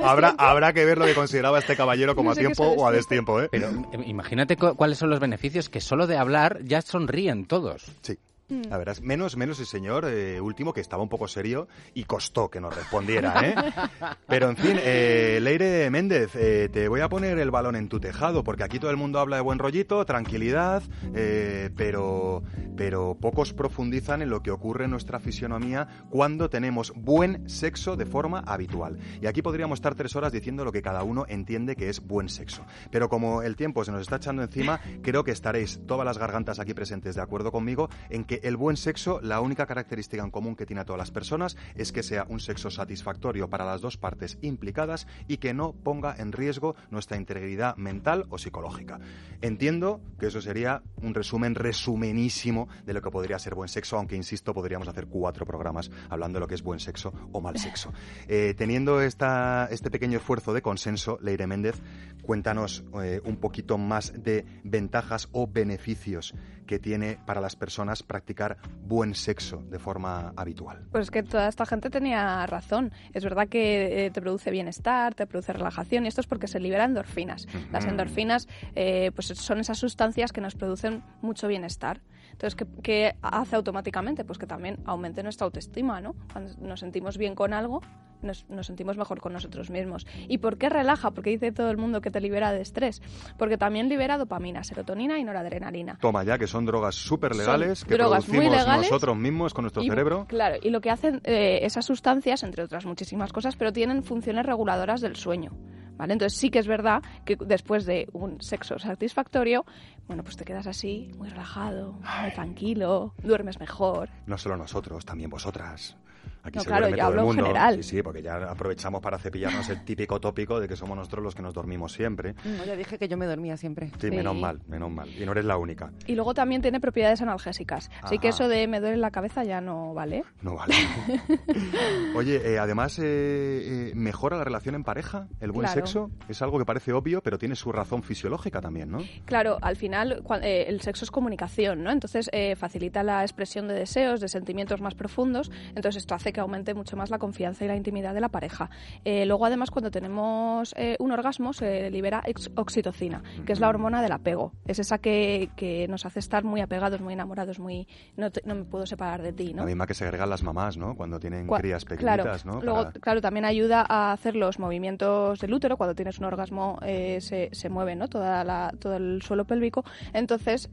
Habrá, habrá que ver lo que consideraba este caballero como No a sé tiempo o a destiempo, ¿eh? Pero eh, imagínate cu- cuáles son los beneficios que solo de hablar ya sonríen todos. Sí. La verdad es menos, menos el señor eh, último que estaba un poco serio y costó que nos respondiera, ¿eh? (laughs) Pero en fin, eh, Leire Méndez, eh, te voy a poner el balón en tu tejado porque aquí todo el mundo habla de buen rollito, tranquilidad, eh, pero, pero pocos profundizan en lo que ocurre en nuestra fisionomía cuando tenemos buen sexo de forma habitual. Y aquí podríamos estar tres horas diciendo lo que cada uno entiende que es buen sexo. Pero como el tiempo se nos está echando encima, creo que estaréis todas las gargantas aquí presentes de acuerdo conmigo en que el buen sexo, la única característica en común que tiene a todas las personas es que sea un sexo satisfactorio para las dos partes implicadas y que no ponga en riesgo nuestra integridad mental o psicológica. Entiendo que eso sería un resumen resumenísimo de lo que podría ser buen sexo, aunque insisto, podríamos hacer cuatro programas hablando de lo que es buen sexo o mal sexo. (laughs) Eh, teniendo esta, este pequeño esfuerzo de consenso, Leire Méndez, cuéntanos eh, un poquito más de ventajas o beneficios que tiene para las personas practicar buen sexo de forma habitual. Pues es que toda esta gente tenía razón. Es verdad que eh, te produce bienestar, te produce relajación y esto es porque se liberan endorfinas. Las endorfinas eh, pues son esas sustancias que nos producen mucho bienestar. Entonces, ¿qué, qué hace automáticamente? Pues que también aumente nuestra autoestima, ¿no? Cuando nos sentimos bien con algo, nos, nos sentimos mejor con nosotros mismos. ¿Y por qué relaja? Porque dice todo el mundo que te libera de estrés. Porque también libera dopamina, serotonina y noradrenalina. Toma ya, que son drogas súper legales que drogas muy producimos legales nosotros mismos con nuestro Y, cerebro. Claro, y lo que hacen eh, esas sustancias, entre otras muchísimas cosas, pero tienen funciones reguladoras del sueño. ¿Vale? Entonces sí que es verdad que después de un sexo satisfactorio, bueno, pues te quedas así, muy relajado, muy tranquilo, duermes mejor. No solo nosotros, también vosotras. Aquí No, se claro, yo hablo en general. Sí, sí, porque ya aprovechamos para cepillarnos el típico tópico de que somos nosotros los que nos dormimos siempre. No, ya dije que yo me dormía siempre. Sí, menos mal, menos mal. Y no eres la única. Y luego también tiene propiedades analgésicas. Así que Ajá. eso de me duele la cabeza ya no vale. No vale. (laughs) Oye, eh, además, eh, eh, ¿mejora la relación en pareja? ¿El buen Claro. sexo? Es algo que parece obvio, pero tiene su razón fisiológica también, ¿no? Claro, al final eh, el sexo es comunicación, ¿no? Entonces eh, facilita la expresión de deseos, de sentimientos más profundos. Entonces esto hace que aumente mucho más la confianza y la intimidad de la pareja. Eh, luego además cuando tenemos eh, un orgasmo se libera oxitocina, que es la hormona del apego. Es esa que, que nos hace estar muy apegados, muy enamorados, muy no, te- no me puedo separar de ti, ¿no? La misma que segregan las mamás, ¿no? Cuando tienen crías claro, pequeñitas, ¿no? Luego, Para- claro, también ayuda a hacer los movimientos del útero. Cuando tienes un orgasmo eh, se, se mueve ¿no? Toda la- todo el suelo pélvico. Entonces,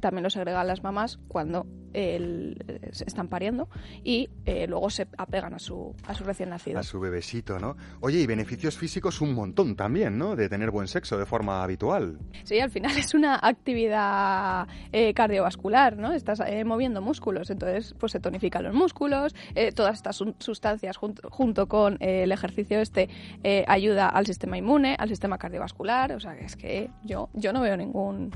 también lo segregan las mamás cuando el- eh, se están pariendo y eh, luego se apegan a su, a su recién nacido. A su bebesito, ¿no? Oye, y beneficios físicos un montón también, ¿no? De tener buen sexo de forma habitual. Sí, al final (laughs) es una actividad eh, cardiovascular, ¿no? Estás eh, moviendo músculos, entonces pues se tonifican los músculos, eh, todas estas sustancias junto, junto con eh, el ejercicio este eh, ayuda al sistema inmune, al sistema cardiovascular, o sea que es que yo yo no veo ningún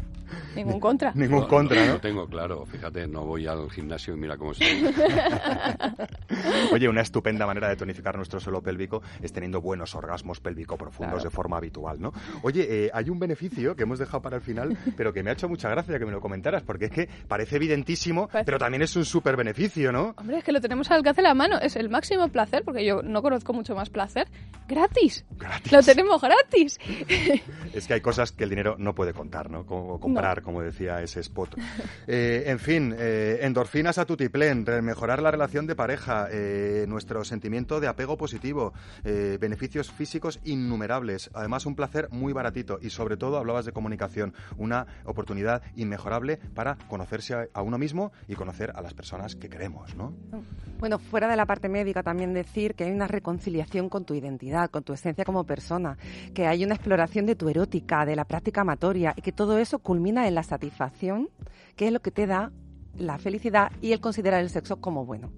ningún (laughs) contra. Ningún No, contra, ¿no? tengo claro, fíjate, no voy al gimnasio y mira cómo estoy. (laughs) Oye, una estupenda manera de tonificar nuestro suelo pélvico es teniendo buenos orgasmos pélvico profundos Claro. de forma habitual, ¿no? Oye, eh, hay un beneficio que hemos dejado para el final, (laughs) pero que me ha hecho mucha gracia que me lo comentaras, porque es que parece evidentísimo, pero también es un súper beneficio, ¿no? Hombre, es que lo tenemos al alcance de la mano, es el máximo placer, porque yo no conozco mucho más placer, gratis. Lo tenemos gratis. (laughs) Es que hay cosas que el dinero no puede contar, ¿no? Como comprar, como decía ese spot. Eh, en fin, eh, endorfinas a tutiplén, mejorar la relación de pareja, eh, nuestro sentimiento de apego positivo, eh, beneficios físicos innumerables, además un placer muy baratito y sobre todo hablabas de comunicación, una oportunidad inmejorable para conocerse a uno mismo y conocer a las personas que queremos, ¿no? Bueno, fuera de la parte médica también decir que hay una reconciliación con tu identidad, con tu esencia como persona, que hay una exploración de tu erótica, de la práctica amatoria y que todo eso culmina en la satisfacción, que es lo que te da la felicidad y el considerar el sexo como bueno.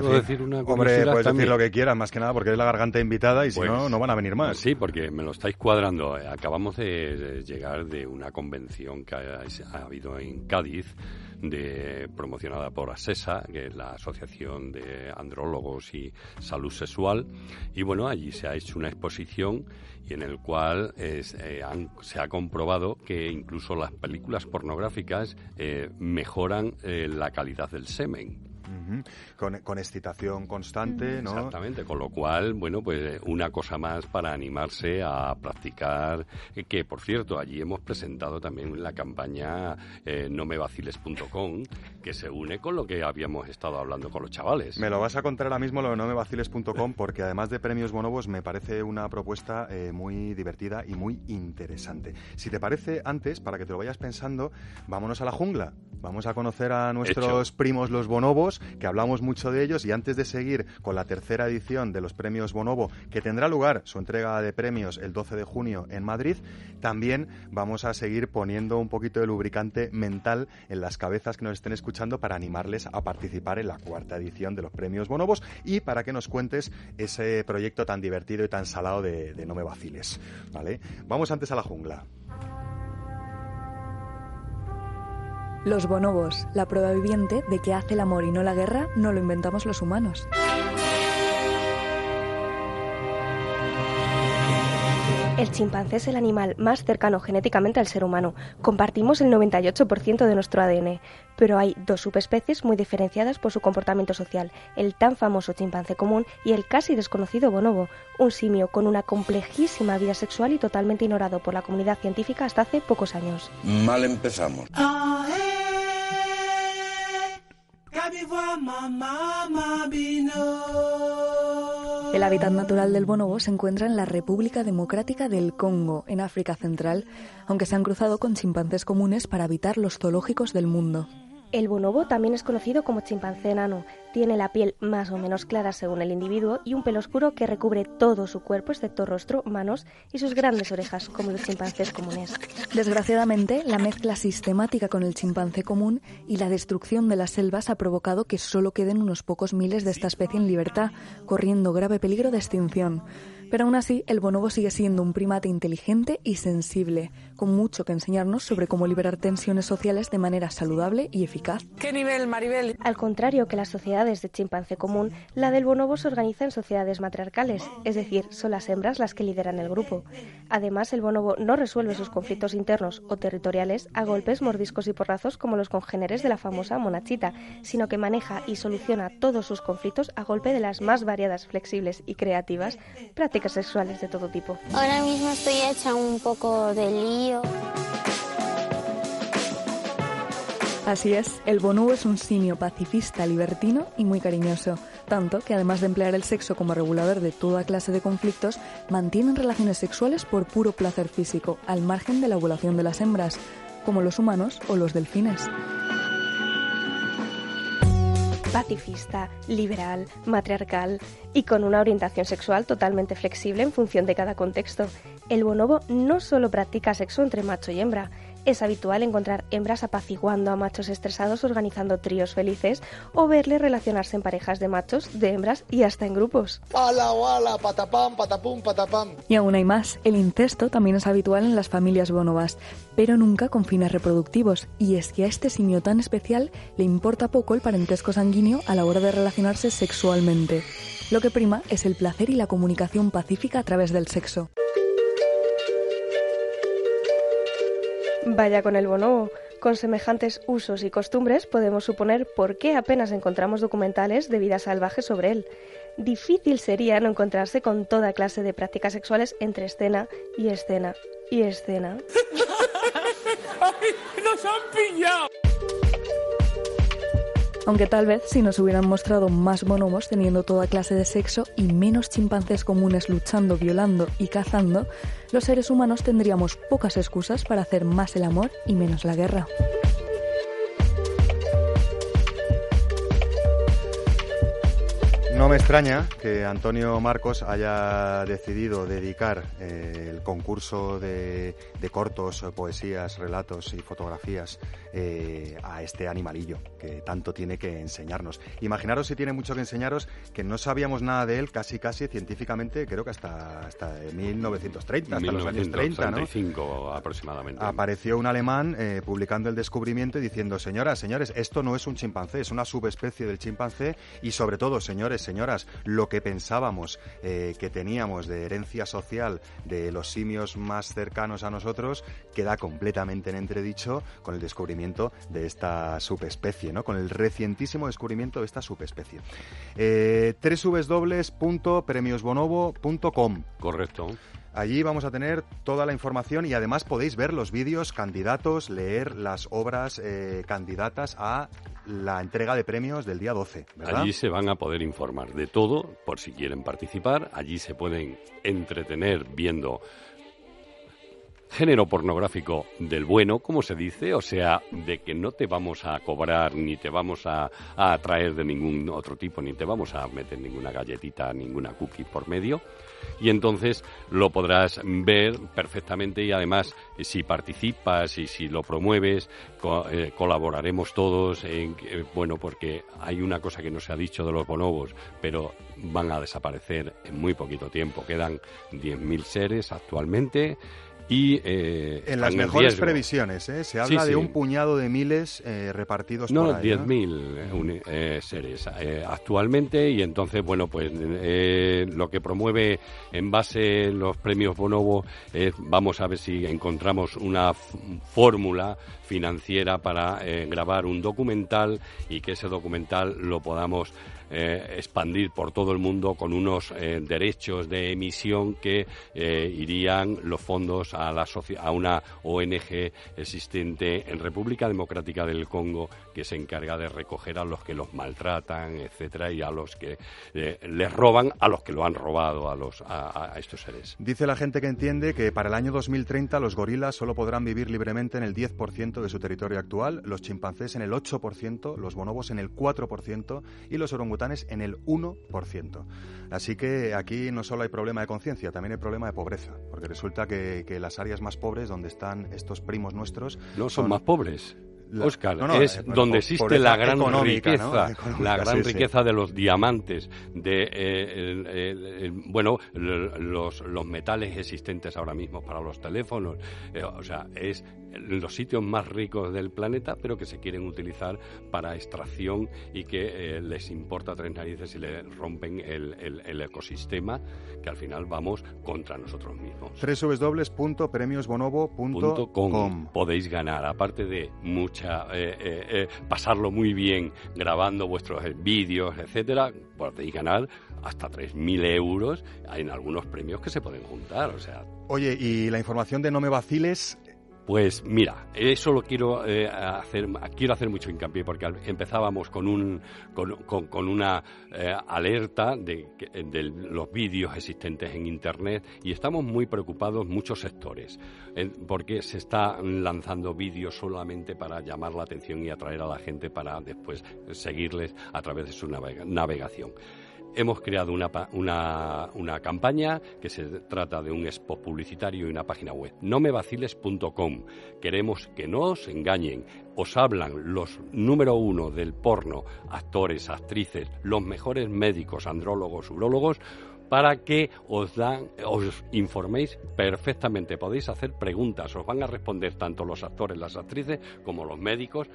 ¿Puedo En fin, decir una Hombre, puedes también? decir lo que quieras, más que nada porque es la garganta invitada y si Pues, no, no van a venir más. Sí, porque me lo estáis cuadrando. Eh, Acabamos de, de llegar de una convención que ha, ha habido en Cádiz, de, promocionada por ASESA, que es la Asociación de Andrólogos y Salud Sexual. Y bueno, allí se ha hecho una exposición y en el cual es, eh, han- se ha comprobado que incluso las películas pornográficas eh, mejoran eh, la calidad del semen. Con, con excitación constante, ¿no? Exactamente, con lo cual, bueno, pues una cosa más para animarse a practicar, que por cierto, allí hemos presentado también la campaña eh, nomevaciles.com, que se une con lo que habíamos estado hablando con los chavales. Me lo vas a contar ahora mismo lo de nomevaciles.com porque además de premios bonobos me parece una propuesta eh, muy divertida y muy interesante. Si te parece, antes, para que te lo vayas pensando, vámonos a la jungla. Vamos a conocer a nuestros primos los bonobos, que hablamos mucho de ellos, y antes de seguir con la tercera edición de los premios bonobo, que tendrá lugar su entrega de premios el 12 de junio en Madrid, también vamos a seguir poniendo un poquito de lubricante mental en las cabezas que nos estén escuchando para animarles a participar en la cuarta edición de los premios bonobos y para que nos cuentes ese proyecto tan divertido y tan salado de, de No me vaciles. ¿vale? Vamos antes a la jungla. Los bonobos, la prueba viviente de que hace el amor y no la guerra, no lo inventamos los humanos. El chimpancé es el animal más cercano genéticamente al ser humano. Compartimos el 98% de nuestro ADN. Pero hay dos subespecies muy diferenciadas por su comportamiento social. El tan famoso chimpancé común y el casi desconocido bonobo. Un simio con una complejísima vida sexual y totalmente ignorado por la comunidad científica hasta hace pocos años. Mal empezamos. El hábitat natural del bonobo se encuentra en la República Democrática del Congo, en África Central, aunque se han cruzado con chimpancés comunes para habitar los zoológicos del mundo. El bonobo también es conocido como chimpancé enano. Tiene la piel más o menos clara según el individuo y un pelo oscuro que recubre todo su cuerpo excepto rostro, manos y sus grandes orejas, como los chimpancés comunes. Desgraciadamente, la mezcla sistemática con el chimpancé común y la destrucción de las selvas ha provocado que solo queden unos pocos miles de esta especie en libertad, corriendo grave peligro de extinción. Pero aún así, el bonobo sigue siendo un primate inteligente y sensible, con mucho que enseñarnos sobre cómo liberar tensiones sociales de manera saludable y eficaz. ¿Qué nivel, Maribel? Al contrario que las sociedades de chimpancé común, la del bonobo se organiza en sociedades matriarcales, es decir, son las hembras las que lideran el grupo. Además, el bonobo no resuelve sus conflictos internos o territoriales a golpes, mordiscos y porrazos como los congéneres de la famosa monachita, sino que maneja y soluciona todos sus conflictos a golpe de las más variadas, flexibles y creativas prácticas sexuales de todo tipo. Ahora mismo estoy hecha un poco de lío. Así es, el bonobo es un simio pacifista, libertino y muy cariñoso, tanto que además de emplear el sexo como regulador de toda clase de conflictos, mantienen relaciones sexuales por puro placer físico, al margen de la ovulación de las hembras, como los humanos o los delfines. Pacifista, liberal, matriarcal y con una orientación sexual totalmente flexible en función de cada contexto. El bonobo no solo practica sexo entre macho y hembra, es habitual encontrar hembras apaciguando a machos estresados organizando tríos felices o verles relacionarse en parejas de machos, de hembras y hasta en grupos. ¡Hala, wala! ¡Patapam, patapum, patapam! Y aún hay más, el incesto también es habitual en las familias bonobas, pero nunca con fines reproductivos, y es que a este simio tan especial le importa poco el parentesco sanguíneo a la hora de relacionarse sexualmente. Lo que prima es el placer y la comunicación pacífica a través del sexo. Vaya con el bonobo. Con semejantes usos y costumbres podemos suponer por qué apenas encontramos documentales de vida salvaje sobre él. Difícil sería no encontrarse con toda clase de prácticas sexuales entre escena y escena y escena. (laughs) ¡Ay, nos han pillado! Aunque tal vez si nos hubieran mostrado más bonobos teniendo toda clase de sexo y menos chimpancés comunes luchando, violando y cazando, los seres humanos tendríamos pocas excusas para hacer más el amor y menos la guerra. No me extraña que Antonio Marcos haya decidido dedicar eh, el concurso de, de cortos, poesías, relatos y fotografías eh, a este animalillo que tanto tiene que enseñarnos. Imaginaros si tiene mucho que enseñaros que no sabíamos nada de él casi casi científicamente, creo que hasta, hasta 1930, hasta los años 30, ¿no? 1935 aproximadamente. Apareció un alemán eh, publicando el descubrimiento y diciendo, señoras, señores, esto no es un chimpancé, es una subespecie del chimpancé y sobre todo, señores, señoras, lo que pensábamos eh, que teníamos de herencia social de los simios más cercanos a nosotros queda completamente en entredicho con el descubrimiento de esta subespecie, ¿no? Con el recientísimo descubrimiento de esta subespecie. Eh, www.premiosbonobo.com Correcto. Allí vamos a tener toda la información y además podéis ver los vídeos candidatos, leer las obras eh, candidatas a la entrega de premios del día 12, ¿verdad? Allí se van a poder informar de todo por si quieren participar. Allí se pueden entretener viendo género pornográfico del bueno, como se dice, o sea, de que no te vamos a cobrar ni te vamos a, a atraer de ningún otro tipo, ni te vamos a meter ninguna galletita, ninguna cookie por medio. Y entonces lo podrás ver perfectamente y además si participas y si lo promueves, co- eh, colaboraremos todos en, eh, bueno, porque hay una cosa que no se ha dicho de los bonobos, pero van a desaparecer en muy poquito tiempo. Quedan 10.000 seres actualmente y eh, En las mejores previsiones, ¿eh? Se Sí, habla de un puñado de miles eh, repartidos No, por ahí. ¿no? 10.000 eh, seres actualmente y entonces, bueno, pues lo que promueve en base los premios Bonobo es, vamos a ver si encontramos una fórmula financiera para grabar un documental y que ese documental lo podamos eh, expandir por todo el mundo con unos eh, derechos de emisión que eh, irían los fondos a, la a una ONG existente en República Democrática del Congo que se encarga de recoger a los que los maltratan, etcétera, y a los que les roban, a los que lo han robado a, los, a estos seres. Dice la gente que entiende que para el año 2030 los gorilas solo podrán vivir libremente en el 10% de su territorio actual, los chimpancés en el 8%, los bonobos en el 4% y los orangutanes en el 1%. Así que aquí no solo hay problema de conciencia, también hay problema de pobreza, porque resulta que, que las áreas más pobres donde están estos primos nuestros No son más pobres. La- Oscar, no, no, es eh, donde existe la gran riqueza, (laughs) la gran sí, sí. riqueza de los diamantes, de eh, bueno, los metales existentes ahora mismo para los teléfonos, eh, o sea, es los sitios más ricos del planeta, pero que se quieren utilizar para extracción y que eh, les importa tres narices y le rompen el, el- el ecosistema, que al final vamos contra nosotros mismos. www.premiosbonobo.com com. podéis ganar, aparte de mucha eh, eh, pasarlo muy bien grabando vuestros vídeos, etcétera, podéis ganar hasta 3.000 euros en algunos premios que se pueden juntar, o sea, Oye, y la información de No me vaciles, pues mira, eso lo quiero eh, hacer, quiero hacer mucho hincapié porque empezábamos con un con, una eh, alerta de, de los vídeos existentes en internet y estamos muy preocupados muchos sectores porque se está lanzando vídeos solamente para llamar la atención y atraer a la gente para después seguirles a través de su navega- navegación. Hemos creado una, una, una campaña que se trata de un spot publicitario y una página web, nomevaciles.com. Queremos que no os engañen. Os hablan los número uno del porno, actores, actrices, los mejores médicos, andrólogos, urólogos, para que os, dan, os informéis perfectamente. Podéis hacer preguntas, os van a responder tanto los actores, las actrices, como los médicos,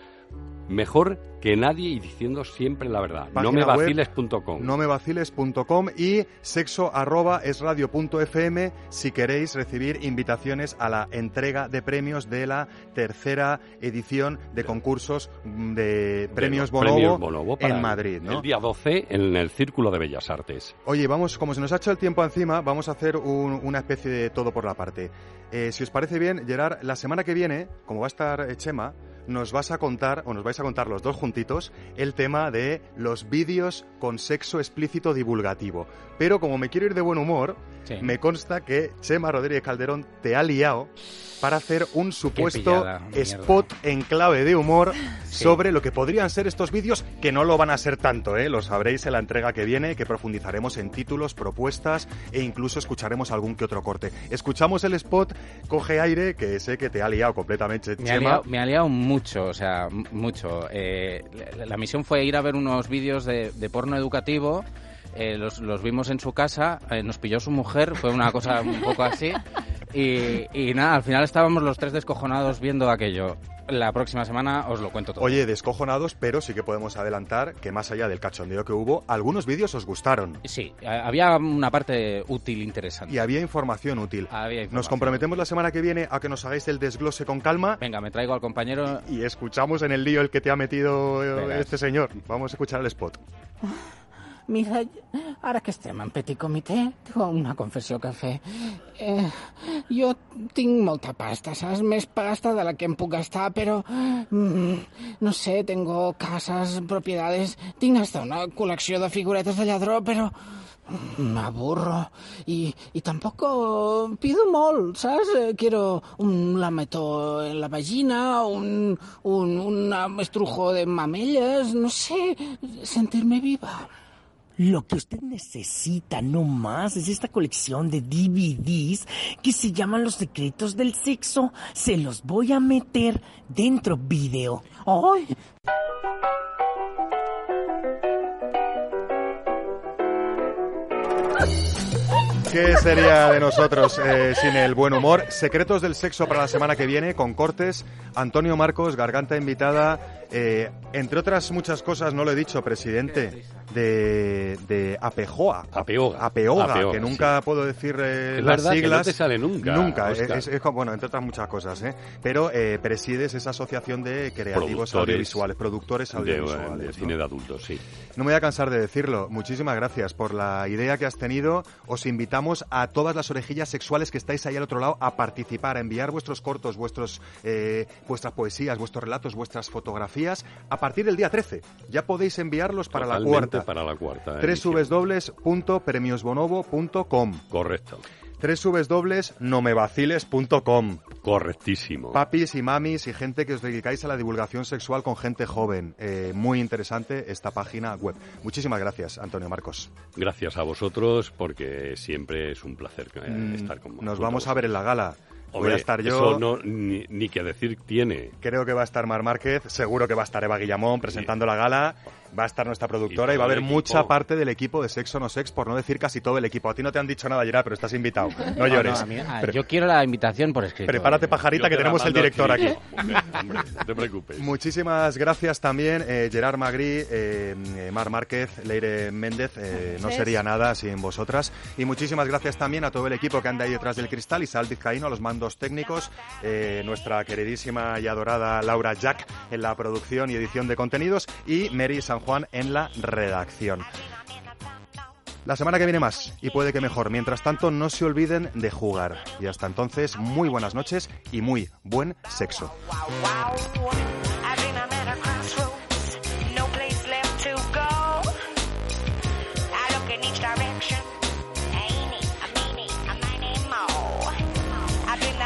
mejor que nadie y diciendo siempre la verdad. Página nomevaciles.com. nomevaciles.com y sexo arroba es radio punto fm si queréis recibir invitaciones a la entrega de premios de la tercera edición de concursos de premios los Bonobo, premios Bonobo para en Madrid, ¿no? El día 12 en el Círculo de Bellas Artes. Oye, vamos, como se nos ha hecho el tiempo encima, vamos a hacer un- una especie de todo por la parte. Eh, si os parece bien, Gerard, la semana que viene, como va a estar eh, Chema, nos vas a contar, o nos vais a contar los dos juntitos, el tema de los vídeos con sexo explícito divulgativo. Pero como me quiero ir de buen humor, me consta que Chema Rodríguez Calderón te ha liado para hacer un supuesto pillada, spot en clave de humor (laughs) sobre lo que podrían ser estos vídeos, que no lo van a ser tanto, ¿eh? lo sabréis en la entrega que viene, que profundizaremos en títulos, propuestas e incluso escucharemos algún que otro corte. Escuchamos el spot, coge aire, que sé que te ha liado completamente, Me ha, Chema. liado, me ha liado mucho, o sea, mucho. Eh, la, la misión fue ir a ver unos vídeos de, de porno educativo. Eh, los, los vimos en su casa, eh, nos pilló su mujer, fue una cosa un poco así. Y, y nada, al final estábamos los tres descojonados viendo aquello. La próxima semana os lo cuento todo. Oye, descojonados, pero sí que podemos adelantar que más allá del cachondeo que hubo, algunos vídeos os gustaron. Sí, a- había una parte útil, interesante. Y había información útil. Había Nos información. comprometemos la semana que viene a que nos hagáis el desglose con calma. Venga, me traigo al compañero. Y escuchamos en el lío el que te ha metido eh, Verás. este señor. Vamos a escuchar el spot. (laughs) Mira, ara que estem en petit comitè, una confessió que fer. Eh, jo tinc molta pasta, saps? Més pasta de la que em puc gastar, però... Mm, no sé, tengo casas, propiedades... Tinc hasta una col·lecció de figuretes de lladró, però... mm, Me aburro y, y tampoco pido molt, ¿sabes? Eh, Quiero un lametó en la vagina, un, un, un estrujo de mamelles, no sé, sentirme viva. Lo que usted necesita no más es esta colección de DVDs que se llaman Los Secretos del Sexo. Se los voy a meter dentro video. ¡Ay! ¿Qué sería de nosotros eh, sin el buen humor? Secretos del sexo para la semana que viene con cortes. Antonio Marcos, garganta invitada. Eh, entre otras muchas cosas, no lo he dicho, presidente, de, de Apejoa. Apeoga. Apeoga, Apeoga, que nunca puedo decir eh, Es las verdad que no siglas. te sale nunca, Nunca, es, es como- bueno, entre otras muchas cosas, ¿eh? Pero eh, presides esa asociación de creativos Productores audiovisuales, productores audiovisuales. de ¿no? cine de adultos, sí. No me voy a cansar de decirlo. Muchísimas gracias por la idea que has tenido. Os invitamos a todas las orejillas sexuales que estáis ahí al otro lado a participar, a enviar vuestros cortos, vuestros, eh, vuestras poesías, vuestros relatos, vuestras fotografías a partir del día 13. Ya podéis enviarlos para la cuarta. para la cuarta www.premiosbonobo.com Correcto. www.nomevaciles.com Correctísimo. Papis y mamis y gente que os dedicáis a la divulgación sexual con gente joven. Eh, muy interesante esta página web. Muchísimas gracias, Antonio Marcos. Gracias a vosotros porque siempre es un placer eh, Mm, estar con Nos vamos a ver en la gala. Voy a estar yo. Eso no, ni, ni que decir tiene. Creo que va a estar Mar Márquez, seguro que va a estar Eva Guillamón presentando la gala, va a estar nuestra productora Y y, va a haber mucha parte del equipo de Sexo No Sex, por no decir casi todo el equipo. A ti no te han dicho nada, Gerard, pero estás invitado. No (laughs) llores. no, a mí- a- Pre- yo quiero la invitación por escrito. Prepárate, pajarita, Yo que te tenemos el director aquí. Hombre, no te preocupes. Muchísimas gracias también, eh, Gerard Magri, eh, eh, Mar Márquez, Leire Méndez. eh, no sería nada sin vosotras. Y muchísimas gracias también a todo el equipo que anda ahí detrás del cristal, Isabel Vizcaíno, a los mandos técnicos, eh, nuestra queridísima y adorada Laura Jack en la producción y edición de contenidos y Mary San Juan en la redacción. La semana que viene más, y puede que mejor. Mientras tanto, no se olviden de jugar. Y hasta entonces, muy buenas noches y muy buen sexo.